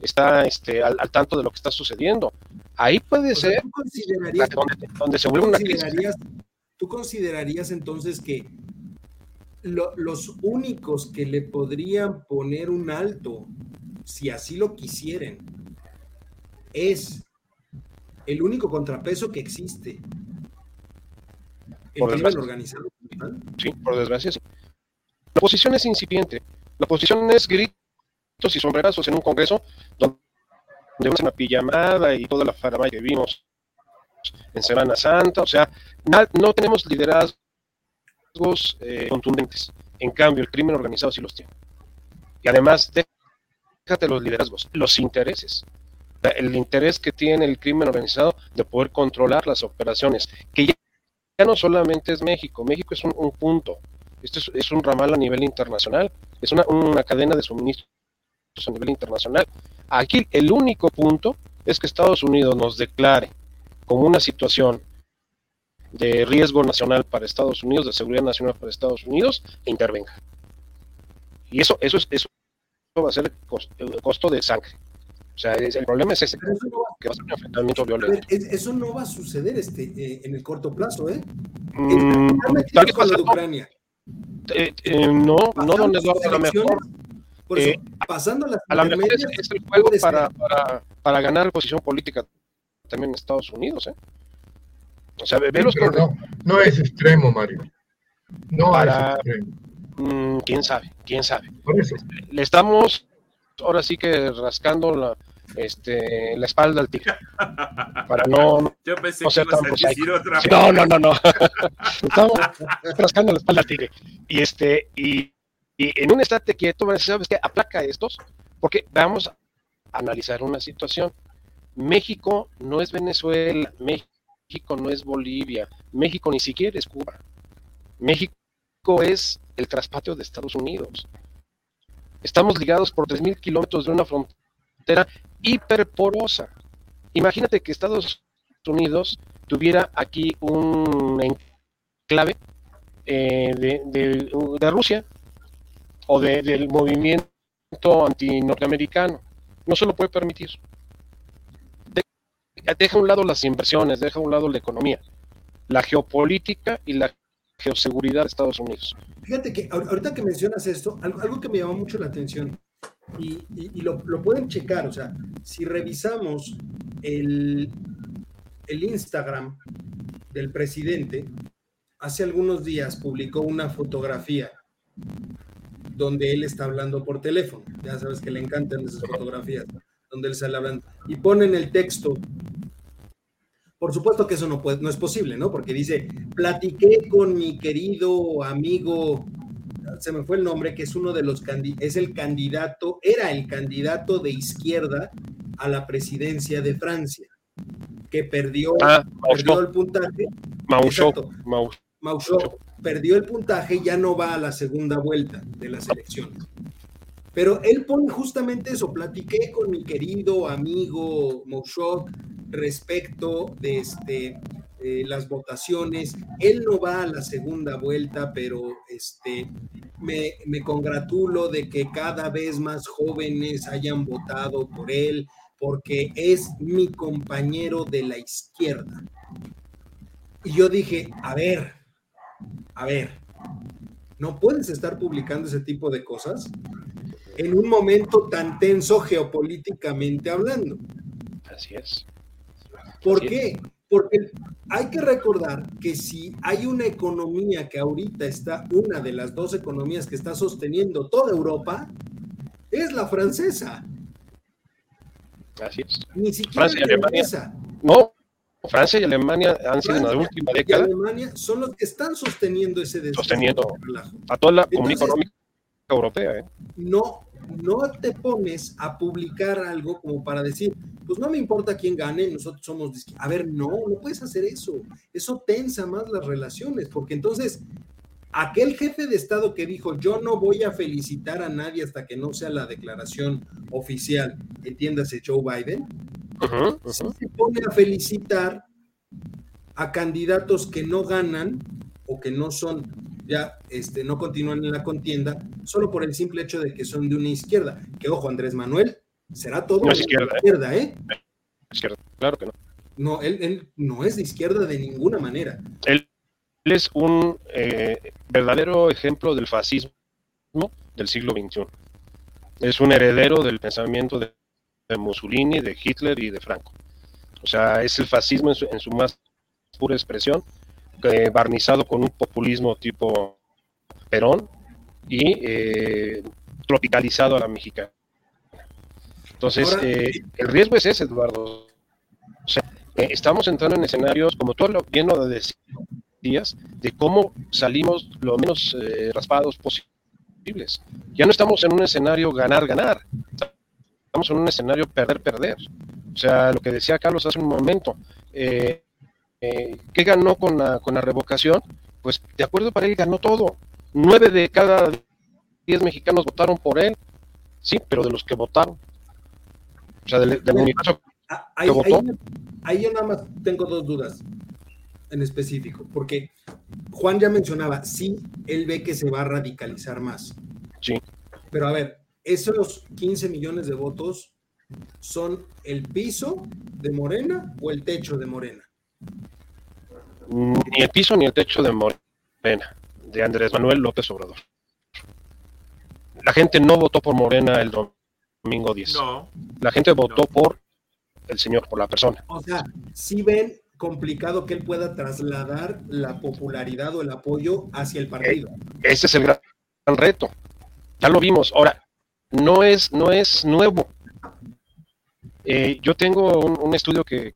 S3: está este, al, tanto de lo que está sucediendo. Ahí puede ser donde, se vuelve una crisis.
S1: ¿Tú considerarías entonces que los únicos que le podrían poner un alto, si así lo quisieren, es el único contrapeso que existe?
S3: El crimen organizado. Sí, por desgracia. La oposición es incipiente. La oposición es grito y sombrerazos en un congreso donde una pijamada y toda la faramaya que vimos en Semana Santa, o sea, no, tenemos liderazgos eh, contundentes. En cambio, el crimen organizado sí los tiene. Y además, déjate los liderazgos, los intereses. El interés que tiene el crimen organizado de poder controlar las operaciones, que ya, no solamente es México, México es un, punto, esto es, un ramal a nivel internacional, es una, cadena de suministro a nivel internacional. Aquí el único punto es que Estados Unidos nos declare como una situación de riesgo nacional para Estados Unidos, de seguridad nacional para Estados Unidos, e intervenga. Y eso, eso, es, eso va a ser el costo, de sangre. O sea, el problema es ese, que va a ser un enfrentamiento violento.
S1: eso no va a suceder este, eh, en el corto plazo, ¿eh? Mm, tal vez
S3: con Ucrania. Eh, eh, no, no, don Eduardo, a lo mejor
S1: eh, pasando las
S3: a la mejor es, el juego para, para, para, ganar posición política también en Estados Unidos, ¿eh?
S2: O sea, ve, los no, no es extremo, Mario. No es extremo.
S3: Mm, quién sabe, quién sabe. Le estamos ahora sí que rascando la, este, la espalda al tigre. Para no,
S4: Yo pensé no ser tan
S3: otra No, no, no, no. Estamos rascando la espalda al tigre. Y este, y y en un estate quieto, ¿sabes qué? Aplaca estos, porque vamos a analizar una situación. México no es Venezuela, México no es Bolivia, México ni siquiera es Cuba. México es el traspatio de Estados Unidos. Estamos ligados por 3.000 kilómetros de una frontera hiperporosa. Imagínate que Estados Unidos tuviera aquí un enclave eh, de, de Rusia, o del movimiento anti-norteamericano. No se lo puede permitir. deja a un lado las inversiones, deja a un lado la economía, la geopolítica y la geoseguridad de Estados Unidos.
S1: Fíjate que ahorita que mencionas esto, algo, que me llama mucho la atención y, lo, pueden checar, o sea, si revisamos el, el Instagram del presidente, hace algunos días publicó una fotografía donde él está hablando por teléfono. Ya sabes que le encantan esas fotografías, donde él sale hablando. Y ponen el texto. Por supuesto que eso no, puede, no es posible, ¿no? Porque dice, platiqué con mi querido amigo se me fue el nombre, que es uno de los es el candidato, era el candidato de izquierda a la presidencia de Francia, que perdió,
S3: Ah,
S1: perdió el puntaje.
S3: Mausho. Mausho
S1: perdió el puntaje y ya no va a la segunda vuelta de las elecciones. Pero él pone justamente eso. Platiqué con mi querido amigo Moushok respecto de este, eh, las votaciones. Él no va a la segunda vuelta, pero este, me, me congratulo de que cada vez más jóvenes hayan votado por él, porque es mi compañero de la izquierda. Y yo dije, a ver, a ver, no puedes estar publicando ese tipo de cosas en un momento tan tenso geopolíticamente hablando.
S3: Así es.
S1: ¿Por qué? Porque hay que recordar que si hay una economía que ahorita está, una de las dos economías que está sosteniendo toda Europa, es la francesa,
S3: Así es.
S1: ni siquiera
S3: Francia y
S1: la
S3: Alemania. No, Francia y Alemania han sido en la última
S1: y
S3: década
S1: Alemania son los que están sosteniendo ese des-
S3: Sosteniendo. a toda la comunidad económica europea. ¿eh?
S1: no, no te pones a publicar algo como para decir, pues no me importa quién gane, nosotros somos. A ver, no, no puedes hacer eso. Eso tensa más las relaciones, porque entonces aquel jefe de Estado que dijo, yo no voy a felicitar a nadie hasta que no sea la declaración oficial, entiéndase Joe Biden, sí se pone a felicitar a candidatos que no ganan o que no son, ya este, no continúan en la contienda, solo por el simple hecho de que son de una izquierda. Que ojo, Andrés Manuel será todo
S3: No es
S1: de
S3: izquierda, ¿eh?
S1: izquierda, ¿eh?
S3: Izquierda, Claro que no.
S1: No, él, él no es de izquierda de ninguna manera.
S3: Él, él es un eh, verdadero ejemplo del fascismo del siglo XXI. Es un heredero del pensamiento de, de Mussolini, de Hitler y de Franco. O sea, es el fascismo en su, en su más pura expresión, eh, barnizado con un populismo tipo Perón y eh, tropicalizado a la mexicana. Entonces, eh, el riesgo es ese, Eduardo. O sea, eh, estamos entrando en escenarios, como tú lo- bien lo decías, de cómo salimos lo menos eh, raspados posibles. Ya no estamos en un escenario ganar-ganar, estamos en un escenario perder-perder. O sea, lo que decía Carlos hace un momento, eh, eh, ¿qué ganó con la, con la revocación? Pues de acuerdo para él ganó todo. Nueve de cada diez mexicanos votaron por él, sí, pero de los que votaron. O sea, del, del universo
S1: Ah, Ahí,
S3: ¿Te votó?
S1: ahí- ahí yo nada más tengo dos dudas en específico, porque Juan ya mencionaba, sí, él ve que se va a radicalizar más.
S3: Sí.
S1: Pero a ver, esos 15 millones de votos son el piso de Morena o el techo de Morena.
S3: Ni el piso ni el techo de Morena, de Andrés Manuel López Obrador. La gente no votó por Morena el domingo 10.
S4: No,
S3: La gente votó
S4: No.
S3: por el señor, por la persona.
S1: O sea, si ven complicado que él pueda trasladar la popularidad o el apoyo hacia el partido.
S3: Ese es el gran reto. Ya lo vimos. Ahora, no es, no es nuevo. Eh, yo tengo un, un estudio que,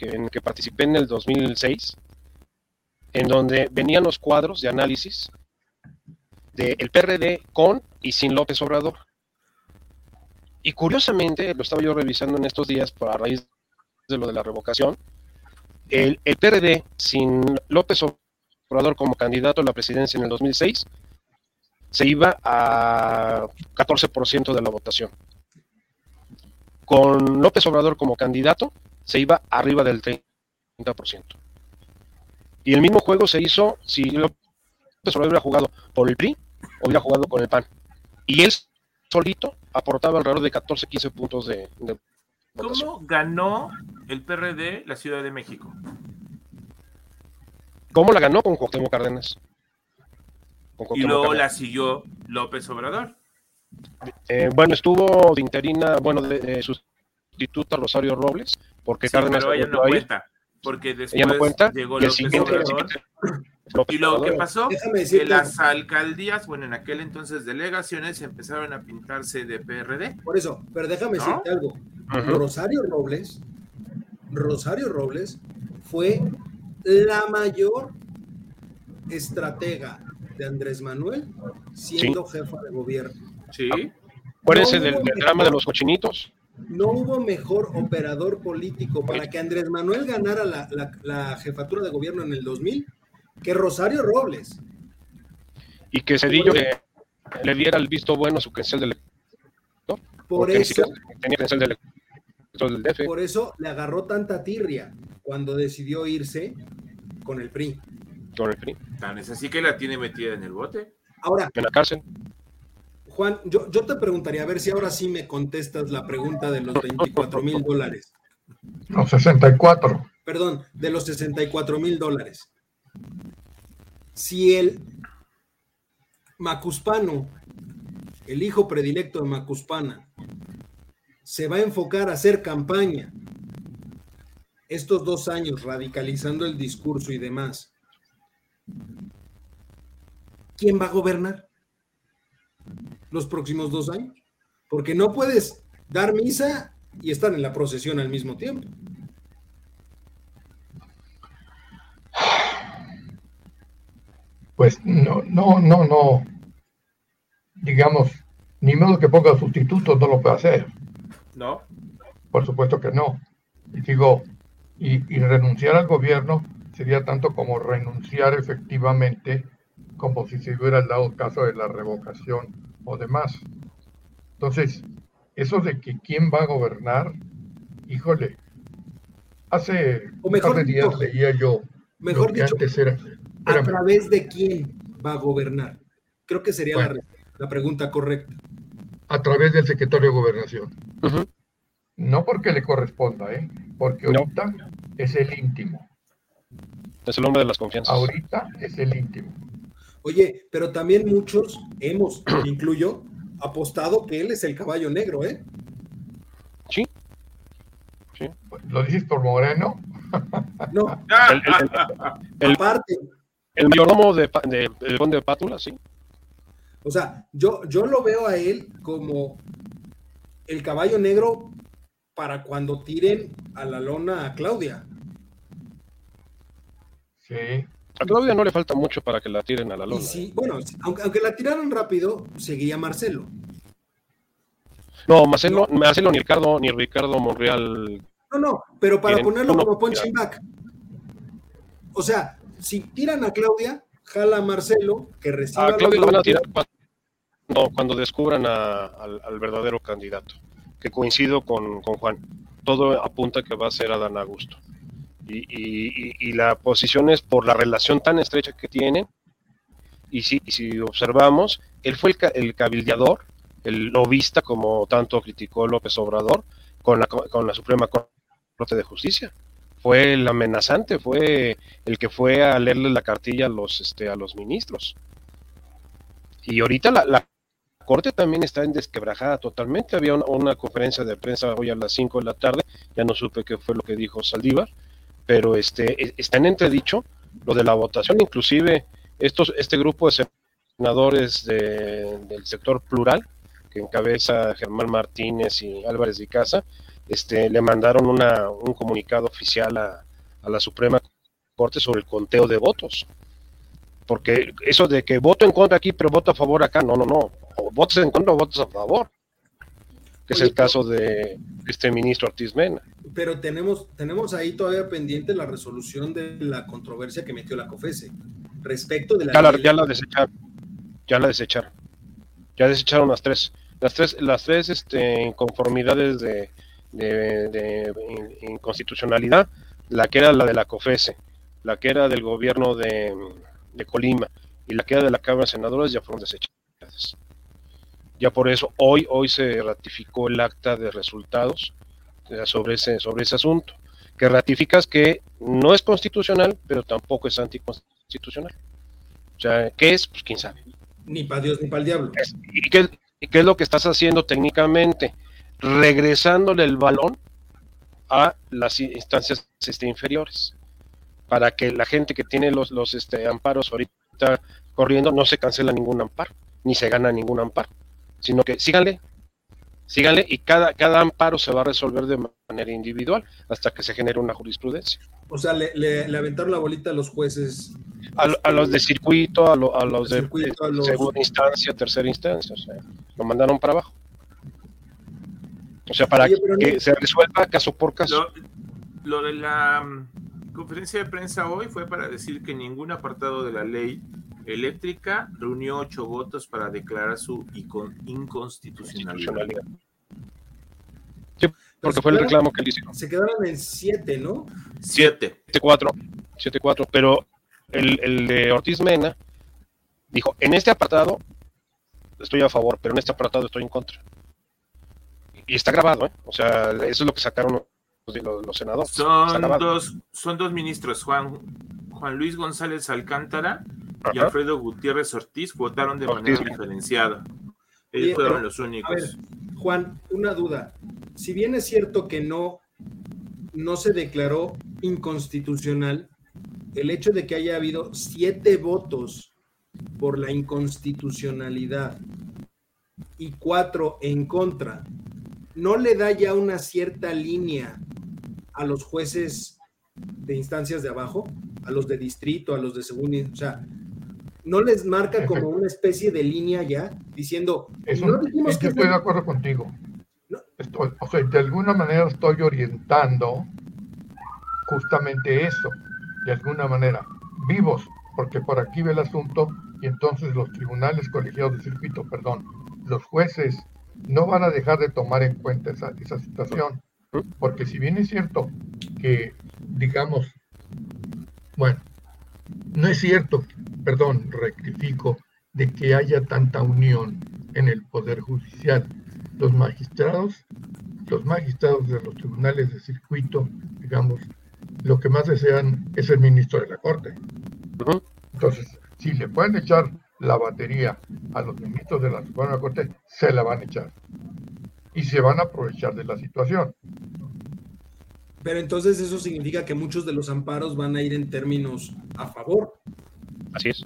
S3: en el que participé en el 2006, en donde venían los cuadros de análisis del PRD con y sin López Obrador. Y curiosamente, lo estaba yo revisando en estos días a raíz de lo de la revocación, el, el PRD sin López Obrador como candidato a la presidencia en el 2006 se iba a 14% de la votación. Con López Obrador como candidato se iba arriba del 30%. Y el mismo juego se hizo si López Obrador hubiera jugado por el PRI o hubiera jugado con el PAN. Y él solito aportaba alrededor de 14, 15 puntos de, de votación.
S4: ¿cómo ganó el PRD la Ciudad de México?
S3: ¿Cómo la ganó con Cuauhtémoc Cárdenas? Con
S4: Y luego
S3: Cárdenas.
S4: la siguió López Obrador.
S3: Eh, bueno, estuvo de interina, bueno, de, de sustituta Rosario Robles, porque
S4: Sí,
S3: Cárdenas
S4: pero ella no
S3: a
S4: cuenta, porque después
S3: no cuenta.
S4: llegó López Obrador.
S3: siguiente, López
S4: Y luego, ¿qué
S3: Obrador.
S4: pasó? Que las alcaldías, bueno, en aquel entonces delegaciones, empezaron a pintarse de PRD.
S1: por eso, pero déjame
S4: ¿No?
S1: decirte algo. Rosario Robles, Rosario Robles fue la mayor estratega de Andrés Manuel siendo jefa de gobierno.
S4: Sí.
S3: Acuérdense del, del drama de los cochinitos.
S1: No hubo mejor operador político para que Andrés Manuel ganara la, la- la jefatura de gobierno en el 2000 que Rosario Robles.
S3: Y que Cedillo le, le diera el visto bueno a su credencial del elector.
S1: Por
S3: porque
S1: eso,
S3: tenía credencial del elector del DF.
S1: por eso le agarró tanta tirria cuando decidió irse con el PRI.
S3: con el PRI,
S4: Tan es así que la tiene metida en el bote.
S1: Ahora,
S3: en la cárcel.
S1: Juan, yo, yo te preguntaría, a ver si ahora sí me contestas la pregunta de los 24 mil dólares.
S2: Los 64.
S1: Perdón, de los 64 mil dólares. Si el Macuspano, el hijo predilecto de Macuspana, se va a enfocar a hacer campaña estos dos años, radicalizando el discurso y demás, ¿quién va a gobernar los próximos dos años? Porque no puedes dar misa y estar en la procesión al mismo tiempo.
S2: Pues no, no, no, no. Digamos, ni modo que ponga sustitutos, no lo puede hacer.
S4: ¿No?
S2: Por supuesto que no. Y digo, y, y renunciar al gobierno sería tanto como renunciar efectivamente, como si se hubiera dado caso de la revocación o demás. Entonces, eso de que quién va a gobernar, híjole, hace
S1: O
S2: un
S1: mejor
S2: par de días
S1: dicho-
S2: leía yo
S1: Mejor
S2: lo que
S1: dicho,
S2: antes era.
S1: ¿a través de quién va a gobernar? Creo que sería la,
S2: Bueno.
S1: la pregunta correcta.
S2: a través del secretario de Gobernación. No porque le corresponda, ¿eh? porque
S3: No.
S2: ahorita es el íntimo.
S3: Es el hombre de las confianzas.
S2: Ahorita es el íntimo.
S1: Oye, pero también muchos hemos, incluyo, apostado que él es el caballo negro, ¿eh?
S3: Sí.
S2: ¿Lo dices por Moreno?
S1: No,
S3: El, el- el-
S1: aparte,
S3: el mayordomo de, de- del conde de Pátula, sí.
S1: o sea, yo, yo lo veo a él como el caballo negro para cuando tiren a la lona a Claudia.
S2: Sí.
S3: A Claudia no le falta mucho para que la tiren a la lona.
S1: sí, bueno, aunque, aunque la tiraran rápido, seguiría Marcelo.
S3: No, Marcelo, Marcelo ni Ricardo, ni Ricardo Monreal.
S1: No, no, pero para ponerlo como punching back. O sea, si tiran a Claudia, jala a Marcelo, que reciba.
S3: A Claudia la van a tirar cuando, cuando descubran a- al, al verdadero candidato, que coincido con, con Juan. Todo apunta que va a ser Adán Augusto. Y, y- y- la posición es por la relación tan estrecha que tienen. Y si, y si observamos, él fue el, el cabildeador, el lobista, como tanto criticó López Obrador, con la, con la Suprema Corte de Justicia. Fue el amenazante, fue el que fue a leerle la cartilla a los, este, ministros. Y ahorita la, la corte también está en desquebrajada totalmente. Había una, una conferencia de prensa hoy a las 5 de la tarde, ya no supe qué fue lo que dijo Saldívar, pero este, e- está en entredicho lo de la votación, inclusive estos, este grupo de senadores de- del sector plural, que encabeza Germán Martínez y Álvarez de Casa, este, le mandaron una, un comunicado oficial a, la Suprema Corte sobre el conteo de votos. Porque eso de que voto en contra aquí, pero voto a favor acá, no, no, no. O votas en contra o votas a favor. Que es el caso de este ministro Ortiz Mena.
S1: Pero tenemos, tenemos ahí todavía pendiente la resolución de la controversia que metió la COFESE respecto de la.
S3: Ya la, ya la desecharon. Ya la desecharon. Ya desecharon las tres. Las tres, las tres este, inconformidades de, de, de in- inconstitucionalidad, la que era la de la COFESE, la que era del gobierno de, de Colima y la que era de la Cámara de Senadores ya fueron desechadas. Ya por eso hoy, hoy se ratificó el acta de resultados eh, sobre ese, sobre ese asunto, que ratificas que no es constitucional, pero tampoco es anticonstitucional. O sea, ¿qué es? Pues quién sabe.
S1: Ni para Dios ni para el diablo.
S3: ¿Y qué, y qué es lo que estás haciendo técnicamente? Regresándole el balón a las instancias este, inferiores, para que la gente que tiene los, los este, amparos ahorita corriendo no se cancela ningún amparo, ni se gana ningún amparo, sino que síganle, síganle y cada, cada amparo se va a resolver de manera individual hasta que se genere una jurisprudencia.
S1: O sea, le, le- le aventaron la bolita a los jueces.
S3: A, los de circuito, a, los de, segunda instancia, tercera instancia, o sea, lo mandaron para abajo. O sea, para que se resuelva caso por caso.
S4: Lo, de la conferencia de prensa hoy fue para decir que ningún apartado de la ley eléctrica reunió ocho votos para declarar su inconstitucionalidad.
S3: Sí, porque fue el reclamo que le hicieron.
S1: Se quedaron en siete, ¿no?
S4: Siete.
S3: Siete, cuatro. Siete, cuatro. Pero el, el de Ortiz Mena dijo, en este apartado estoy a favor, pero en este apartado estoy en contra y está grabado, ¿eh? O sea, eso es lo que sacaron los, senadores.
S4: Son dos, son dos ministros, Juan, Juan Luis González Alcántara y Alfredo Gutiérrez Ortiz votaron de manera diferenciada. Ellos fueron los únicos.
S1: Juan, una duda. Si bien es cierto que no, no se declaró inconstitucional, el hecho de que haya habido siete votos por la inconstitucionalidad y cuatro en contra, no le da ya una cierta línea a los jueces de instancias de abajo, a los de distrito, a los de segunda, o sea, no les marca como una especie de línea ya diciendo,
S2: no dijimos que estoy de acuerdo contigo. Estoy, o sea, de alguna manera estoy orientando justamente eso, de alguna manera, vivos, porque por aquí ve el asunto y entonces los tribunales colegiados de circuito, perdón, los jueces no van a dejar de tomar en cuenta esa, esa situación. Porque si bien es cierto que, digamos, bueno, no es cierto, perdón, rectifico, de que haya tanta unión en el Poder Judicial. Los magistrados, los magistrados de los tribunales de circuito, digamos, lo que más desean es el ministro de la Corte. Entonces, si le pueden echar la batería a los ministros de la Suprema Corte, se la van a echar. Y se van a aprovechar de la situación.
S1: Pero entonces eso significa que muchos de los amparos van a ir en términos a favor.
S3: Así es.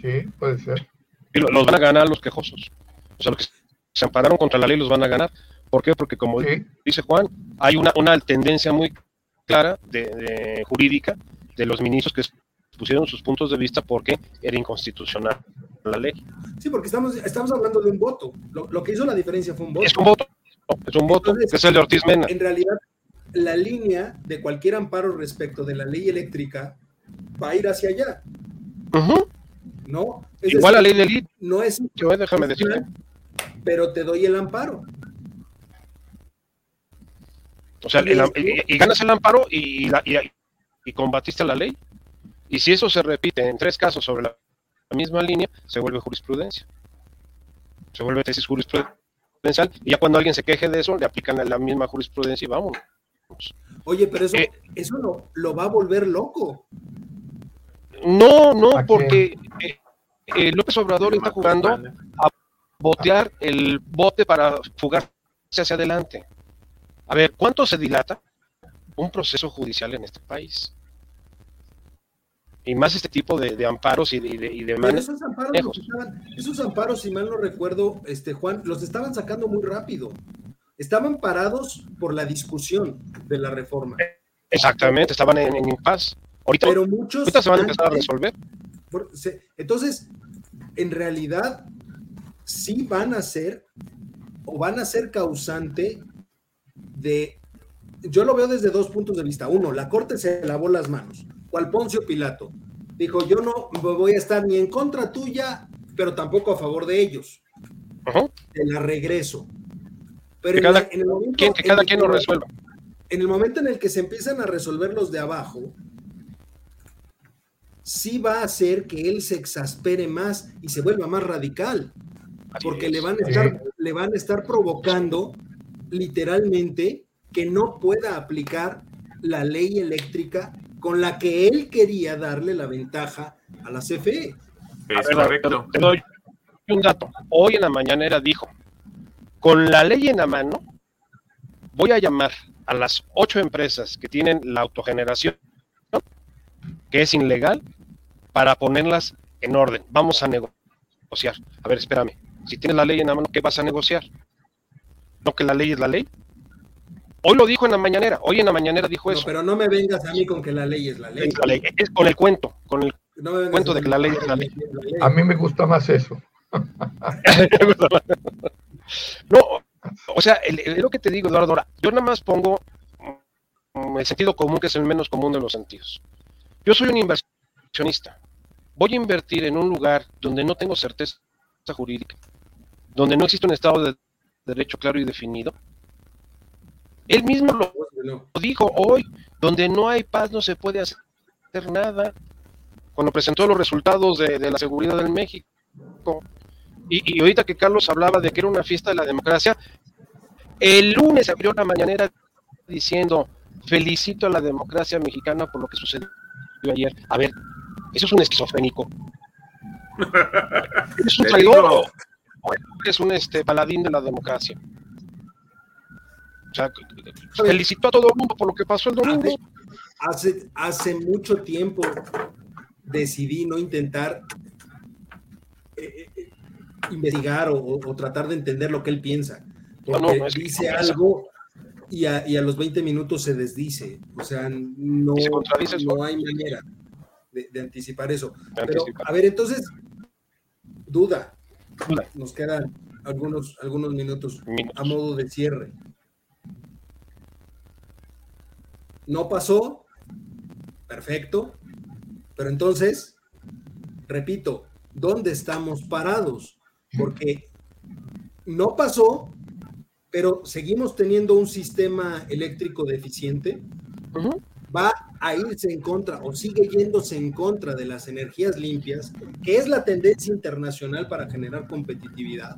S2: Sí, puede ser.
S3: Y los van a ganar los quejosos. O sea, los que se ampararon contra la ley los van a ganar. ¿Por qué? Porque como dice Juan, hay una, una tendencia muy clara de, jurídica de los ministros que pusieron sus puntos de vista porque era inconstitucional la ley.
S1: Sí, porque estamos, estamos hablando de un voto. Lo, que hizo la diferencia fue un voto.
S3: Es un voto, es un voto, que es el de Ortiz Mena.
S1: En realidad, la línea de cualquier amparo respecto de la ley eléctrica va a ir hacia allá. ¿No?
S3: Igual la ley de ley.
S1: No es.
S3: Yo, déjame decirte.
S1: Pero te doy el amparo.
S3: O sea, y, ganas el amparo y, y combatiste la ley. Y si eso se repite en tres casos sobre la misma línea, se vuelve jurisprudencia. Se vuelve tesis jurisprudencial. Y ya cuando alguien se queje de eso, le aplican la misma jurisprudencia y vamos.
S1: Oye, pero eso, eh, eso lo, lo, va a volver loco.
S3: No, no, porque eh, eh, López Obrador está jugando a botear el bote para fugarse hacia adelante. A ver, ¿cuánto se dilata un proceso judicial en este país? Y más este tipo de, amparos y de, y
S1: esos, amparos si mal no recuerdo, este Juan, los estaban sacando muy rápido. Estaban parados por la discusión de la reforma.
S3: Exactamente, estaban en, en impas. Ahorita,
S1: Pero muchos
S3: se van a empezar a resolver.
S1: entonces, en realidad, sí van a ser o van a ser causante de. Yo lo veo desde dos puntos de vista. Uno, la Corte se lavó las manos cual Poncio Pilato. Dijo, yo no voy a estar ni en contra tuya, pero tampoco a favor de ellos. Te la regreso. Pero
S3: en, el momento, que cada quien lo resuelva.
S1: En el momento en el que se empiezan a resolver los de abajo, sí va a hacer que él se exaspere más y se vuelva más radical. porque le van, a estar, le van a estar provocando literalmente que no pueda aplicar la ley eléctrica con la que él quería darle la ventaja a la CFE.
S3: Es correcto. Te doy un dato. Hoy en la mañanera dijo, con la ley en la mano, voy a llamar a las ocho empresas que tienen la autogeneración, que es ilegal, para ponerlas en orden. Vamos a negociar. A ver, espérame. Si tienes la ley en la mano, ¿qué vas a negociar? ¿No que la ley es la ley? Hoy lo dijo en la mañanera, hoy en la mañanera dijo eso.
S1: pero no me vengas a mí con que la ley es la ley.
S3: Es, con el cuento, con el cuento de que la ley es la ley.
S2: A mí me gusta más eso.
S3: no, o sea, es lo que te digo, Eduardo, yo nada más pongo el sentido común, que es el menos común de los sentidos. Yo soy un inversionista. Voy a invertir en un lugar donde no tengo certeza jurídica, donde no existe un Estado de derecho claro y definido, él mismo lo, dijo hoy, donde no hay paz no se puede hacer nada. Cuando presentó los resultados de, la seguridad del México. Y, ahorita que Carlos hablaba de que era una fiesta de la democracia, el lunes abrió la mañanera diciendo, felicito a la democracia mexicana por lo que sucedió ayer. A ver, eso es un esquizofrénico. es un traidor. Es un este, paladín de la democracia. O sea, felicitó a todo el mundo por lo que pasó el domingo.
S1: Hace, hace mucho tiempo decidí no intentar eh, eh, investigar o, tratar de entender lo que él piensa. Porque dice algo y a, los 20 minutos se desdice. O sea, no, no hay manera de, anticipar eso. Pero, a ver, entonces, duda. Nos quedan algunos, algunos minutos a modo de cierre. No pasó, perfecto, pero entonces, repito, ¿dónde estamos parados? Porque no pasó, pero seguimos teniendo un sistema eléctrico deficiente. Va a irse en contra o sigue yéndose en contra de las energías limpias, que es la tendencia internacional para generar competitividad.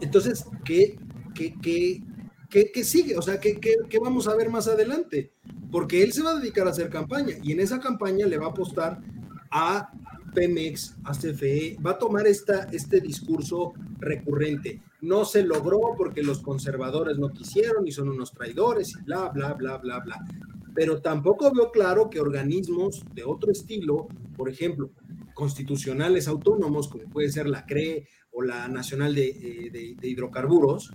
S1: Entonces, ¿qué, qué, qué, ¿qué, sigue? O sea, ¿qué, ¿qué, vamos a ver más adelante? Porque él se va a dedicar a hacer campaña y en esa campaña le va a apostar a Pemex, a CFE, va a tomar esta, este discurso recurrente. No se logró porque los conservadores no quisieron y son unos traidores y bla, bla, bla, bla, bla. Pero tampoco veo claro que organismos de otro estilo, por ejemplo, constitucionales autónomos, como puede ser la CRE o la Nacional de, eh, de Hidrocarburos,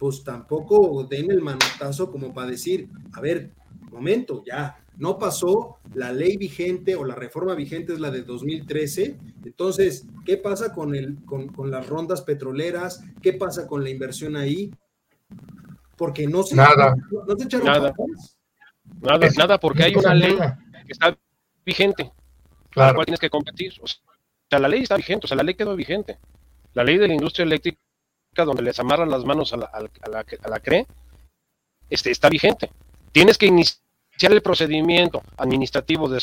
S1: pues tampoco den el manotazo como para decir, a ver, momento, ya, no pasó, la ley vigente o la reforma vigente es la de 2013, entonces, ¿qué pasa con, el, con, las rondas petroleras? ¿Qué pasa con la inversión ahí? Porque no se,
S2: nada,
S3: no, se echaron nada, nada, nada, porque hay una ley que está vigente, claro. la cual tienes que competir. O sea, la ley está vigente, o sea, la ley quedó vigente. La ley de la industria eléctrica donde les amarran las manos a la, a la, a la CRE, este, está vigente. Tienes que iniciar el procedimiento administrativo de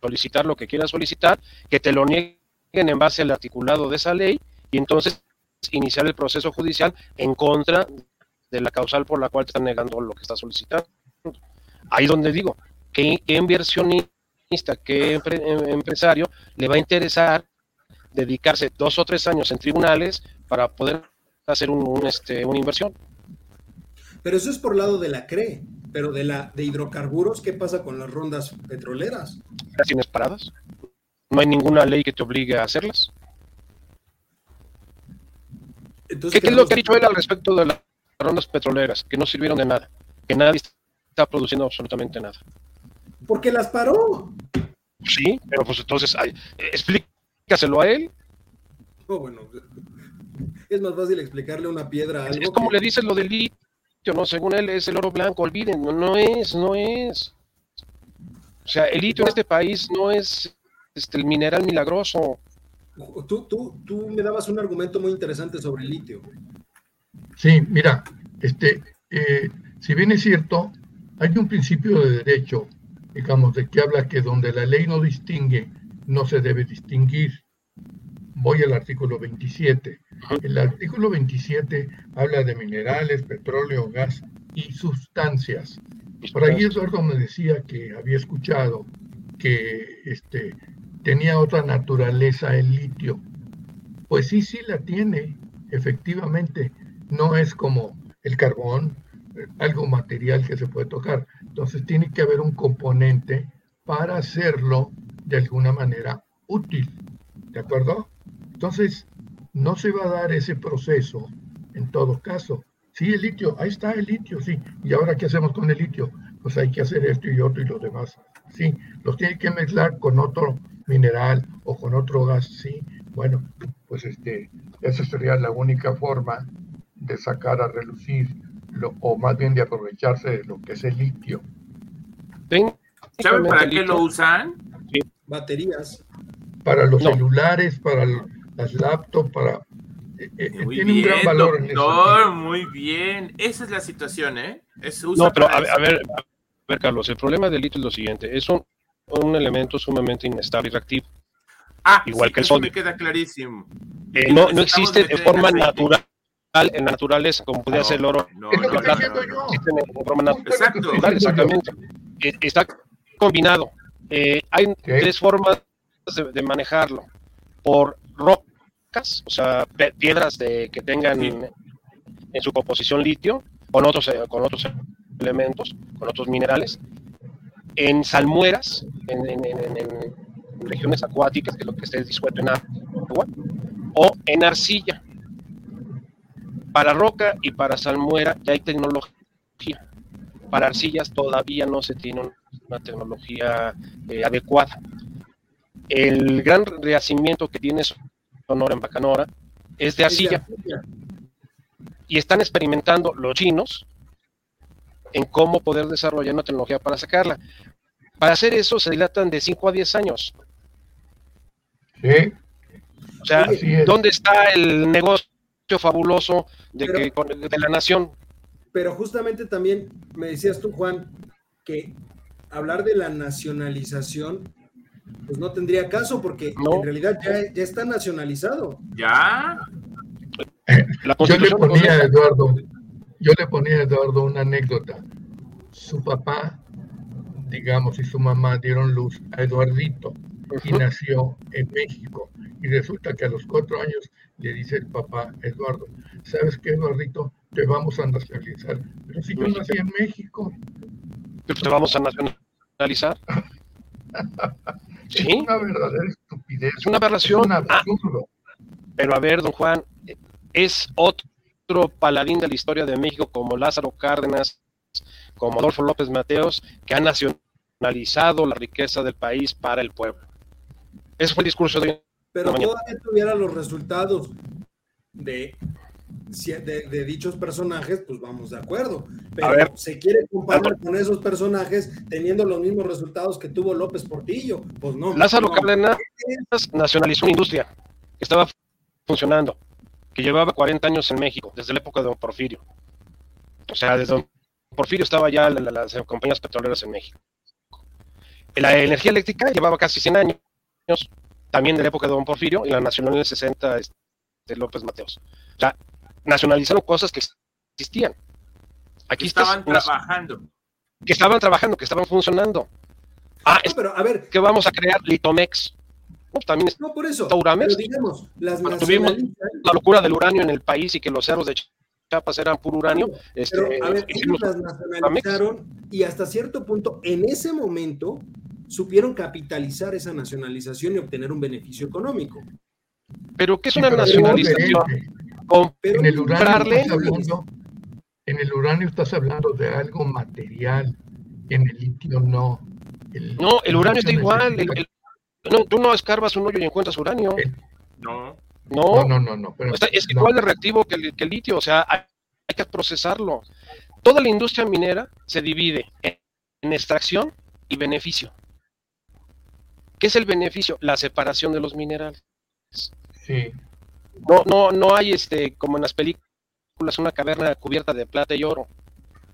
S3: solicitar lo que quieras solicitar, que te lo nieguen en base al articulado de esa ley y entonces iniciar el proceso judicial en contra de la causal por la cual te están negando lo que estás solicitando. Ahí donde digo, ¿qué, qué inversionista, qué em, empresario le va a interesar dedicarse dos o tres años en tribunales para poder hacer un, este, una inversión.
S1: Pero eso es por lado de la CRE, pero de la de hidrocarburos, ¿qué pasa con las rondas petroleras?
S3: Las tienes paradas. No hay ninguna ley que te obligue a hacerlas. Entonces, ¿Qué, es lo que ha dicho él al respecto de las rondas petroleras? Que no sirvieron de nada, que nadie está produciendo absolutamente nada.
S1: Porque las paró.
S3: Sí, pero pues entonces explícaselo a él.
S1: Oh, bueno, es más fácil explicarle una piedra a algo.
S3: Es como le dice lo del litio, ¿no? Según él es el oro blanco, olviden, no, es, no es. O sea, el litio en este país no es este, el mineral milagroso.
S1: Tú, tú, tú me dabas un argumento muy interesante sobre el litio.
S2: Sí, mira, este, eh, si bien es cierto, hay un principio de derecho, digamos, de que habla que donde la ley no distingue, no se debe distinguir voy al artículo 27. El artículo 27 habla de minerales, petróleo, gas y sustancias. Por ahí Eduardo me decía que había escuchado que este, tenía otra naturaleza el litio. Pues sí, sí la tiene, efectivamente. No es como el carbón, algo material que se puede tocar. Entonces tiene que haber un componente para hacerlo de alguna manera útil. ¿De acuerdo? Entonces, no se va a dar ese proceso en todo caso, Sí, el litio, ahí está el litio, sí. ¿Y ahora qué hacemos con el litio? Pues hay que hacer esto y otro y lo demás. Sí, los tiene que mezclar con otro mineral o con otro gas, sí. Bueno, pues este, esa sería la única forma de sacar a relucir, lo, o más bien de aprovecharse de lo que es el litio.
S4: ¿Saben para qué lo usan?
S1: Baterías.
S2: Para los celulares, para las laptops, para
S4: eh, eh, tiene un gran valor doctor, muy bien. Esa es la situación, ¿eh?
S3: no, pero a ver, a ver, Carlos, el problema del litio es lo siguiente: es un, un elemento sumamente inestable y reactivo.
S4: Ah, igual que el sodio. me queda clarísimo.
S3: Eh, no, no existe de forma natural en la naturaleza, como podría ser el oro. No, no, forma natural. exactamente. Está combinado. hay tres formas de, de manejarlo. Por rock o sea, piedras de, que tengan en su composición litio, con otros, eh, con otros elementos, con otros minerales, en salmueras, en, regiones acuáticas, que es lo que esté disuelto en agua, o en arcilla. Para roca y para salmuera ya hay tecnología. Para arcillas todavía no se tiene una tecnología eh, adecuada. El gran rehacimiento que tiene Sonora en Bacanora, es de arcilla. Y están experimentando los chinos en cómo poder desarrollar una tecnología para sacarla. Para hacer eso se dilatan de 5 a 10 años.
S2: Sí.
S3: O sea, ¿dónde está el negocio fabuloso de, de la nación?
S1: Pero justamente también me decías tú, Juan, que hablar de la nacionalización pues no tendría caso porque en realidad ya, ya, está nacionalizado.
S4: Ya.
S2: yo le ponía a Eduardo, yo le ponía a Eduardo una anécdota. Su papá, digamos, y su mamá dieron luz a Eduardito y nació en México. Y resulta que a los cuatro años le dice el papá Eduardo, ¿sabes qué, Eduardito? Te vamos a nacionalizar. Pero si yo nací en México.
S3: Te vamos a nacionalizar.
S2: Es una verdadera estupidez.
S3: Es una aberración. Ah, pero a ver, don Juan, es otro paladín de la historia de México como Lázaro Cárdenas, como Adolfo López Mateos, que ha nacionalizado la riqueza del país para el pueblo. Ese fue el discurso de...
S1: Pero todavía tuviera los resultados de de, dichos personajes, pues vamos de acuerdo. Pero se quiere comparar con esos personajes teniendo los mismos resultados que tuvo López Portillo. Pues no.
S3: Lázaro Cárdenas nacionalizó una industria que estaba funcionando, que llevaba 40 años en México, desde la época de Don Porfirio. O sea, desde Don Porfirio estaba ya las compañías petroleras en México. La energía eléctrica llevaba casi 100 años, también de la época de Don Porfirio, y la nacional en el 60 de este, López Mateos. O sea, nacionalizaron cosas que existían.
S4: Aquí estaban trabajando.
S3: Que estaban trabajando, que estaban funcionando. Ah, pero a ver. Que vamos a crear Litomex. No, también
S1: no, por eso. Pero digamos, las
S3: tuvimos la locura del uranio en el país y que los cerros de Chiapas eran puro uranio.
S1: Este, a ver, ellos las nacionalizaron y hasta cierto punto, en ese momento, supieron capitalizar esa nacionalización y obtener un beneficio económico.
S3: Pero ¿qué es una nacionalización?
S2: En el uranio estás hablando, en el uranio estás hablando de algo material, en el litio no.
S3: no, el uranio está igual. no, tú no escarbas un hoyo y encuentras uranio.
S4: no.
S3: No,
S2: no, no, no.
S3: es igual de reactivo que el, que litio, o sea, hay, que procesarlo. Toda la industria minera se divide en extracción y beneficio. ¿Qué es el beneficio? La separación de los minerales.
S2: Sí.
S3: No, no, no hay este, como en las películas, una caverna cubierta de plata y oro.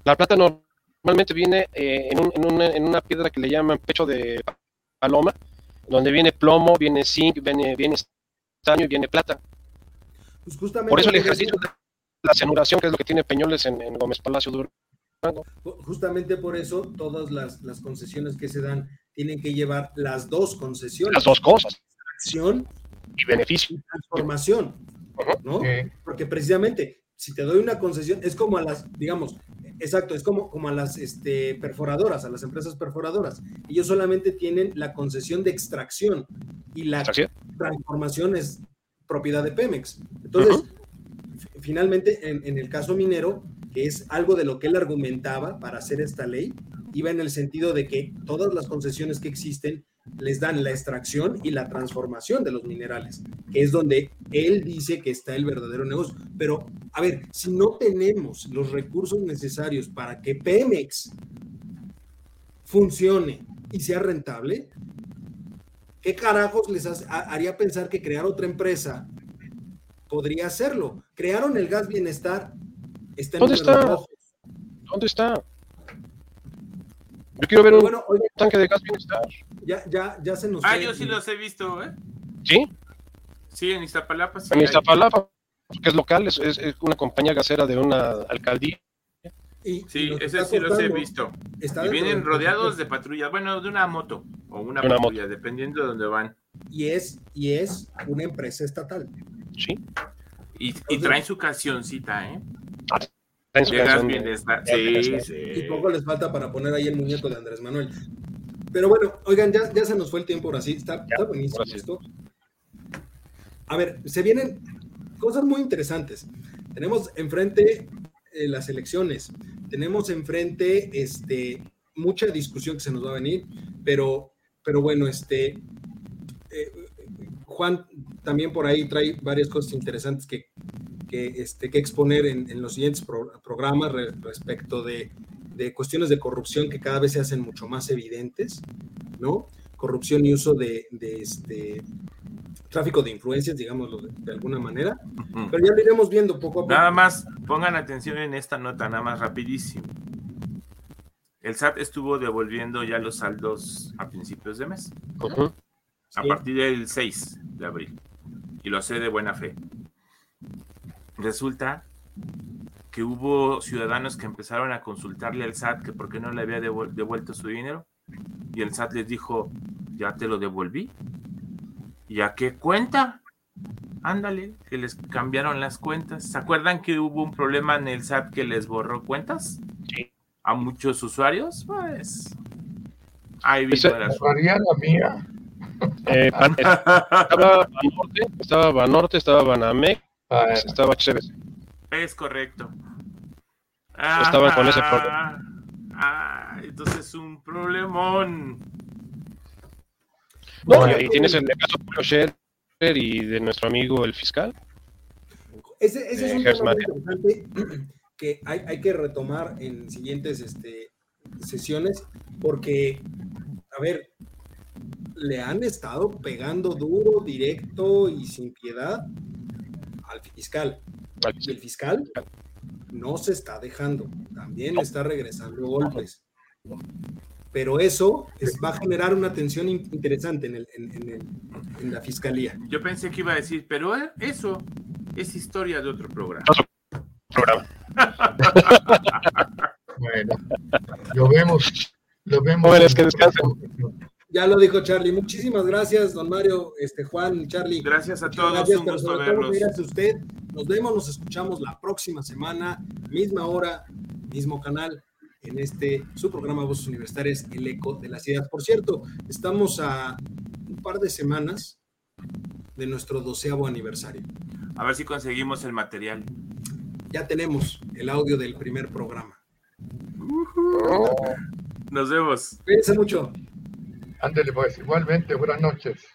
S3: La plata normalmente viene eh, en, una, piedra que le llaman pecho de paloma, donde viene plomo, viene zinc, viene, viene estaño y viene plata. Pues por eso el ejercicio de la cianuración, que es lo que tiene Peñoles en, Gómez Palacio Durango.
S1: Justamente por eso todas las, las, concesiones que se dan tienen que llevar las dos concesiones.
S3: Las dos cosas.
S1: Acción
S3: y beneficio.
S1: transformación, ¿no? Porque precisamente, si te doy una concesión, es como a las, digamos, exacto, es como, como a las este, perforadoras, a las empresas perforadoras. Ellos solamente tienen la concesión de extracción y la transformación es propiedad de Pemex. Entonces, finalmente, en, el caso minero, que es algo de lo que él argumentaba para hacer esta ley, iba en el sentido de que todas las concesiones que existen les dan la extracción y la transformación de los minerales, que es donde él dice que está el verdadero negocio. Pero, a ver, si no tenemos los recursos necesarios para que Pemex funcione y sea rentable, ¿qué carajos les haría pensar que crear otra empresa podría hacerlo? Crearon el gas bienestar.
S3: Está ¿Dónde está? ¿Dónde está? Yo quiero ver un tanque de gas bienestar.
S1: Ya, ya, ya se nos.
S4: Ah, yo sí los he visto, ¿eh?
S3: ¿Sí?
S4: Sí, en Iztapalapa. Sí
S3: en Iztapalapa, que es local, es, es, una compañía gasera de una alcaldía.
S4: sí, ese sí los he visto. Y vienen rodeados de patrullas, bueno, de una moto o una, patrulla, dependiendo de dónde van.
S1: Y es, y es una empresa estatal.
S3: Sí.
S4: Y, y traen su cancioncita, ¿eh?
S1: Ah, y poco les falta para poner ahí el muñeco de Andrés Manuel. Pero bueno, oigan, ya, ya se nos fue el tiempo ahora sí. Está, buenísimo esto. A ver, se vienen cosas muy interesantes. Tenemos enfrente eh, las elecciones, tenemos enfrente este, mucha discusión que se nos va a venir, pero, pero bueno, este, eh, Juan también por ahí trae varias cosas interesantes que, que, este, que exponer en, los siguientes programas respecto de, de, cuestiones de corrupción que cada vez se hacen mucho más evidentes, ¿no? Corrupción y uso de, de este, tráfico de influencias, digámoslo de, alguna manera, pero ya lo iremos viendo poco a poco.
S4: Nada más, pongan atención en esta nota, nada más rapidísimo. El SAT estuvo devolviendo ya los saldos a principios de mes, a partir del 6 de abril, y lo hace de buena fe. Resulta que hubo ciudadanos que empezaron a consultarle al SAT que por qué no le había devuelto su dinero y el SAT les dijo, ya te lo devolví. ¿Y a qué cuenta? Ándale, que les cambiaron las cuentas. ¿Se acuerdan que hubo un problema en el SAT que les borró cuentas?
S3: Sí.
S4: A muchos usuarios, pues. Ahí
S2: vino la mía.
S3: Eh, estaba Banorte, estaba Banorte, estaba Banamex, Ah, estaba chévere.
S4: Es correcto.
S3: Estaban con ese problema.
S4: Ah, entonces un problemón.
S3: y tienes el caso de Scherer y de nuestro amigo el fiscal.
S1: Ese, es un tema importante que hay, hay, que retomar en siguientes este, sesiones, porque, a ver, le han estado pegando duro, directo y sin piedad al fiscal. Y el fiscal no se está dejando, también está regresando golpes. Pero eso va a generar una tensión interesante en, el, en, la fiscalía.
S4: Yo pensé que iba a decir, pero eso es historia de otro programa.
S3: programa.
S2: bueno, lo vemos. Lo vemos.
S3: que descansen.
S1: Ya lo dijo Charlie. Muchísimas gracias, don Mario, este Juan, Charlie.
S4: Gracias a todos. Gracias, un gusto verlos.
S1: Gracias a usted. Nos vemos, nos escuchamos la próxima semana, misma hora, mismo canal, en este su programa Voces Universitarias, El Eco de las Ideas. Por cierto, estamos a un par de semanas de nuestro doceavo aniversario.
S4: A ver si conseguimos el material.
S1: Ya tenemos el audio del primer programa.
S4: Nos vemos.
S1: Cuídense mucho.
S2: Ándale, pues, igualmente, buenas noches.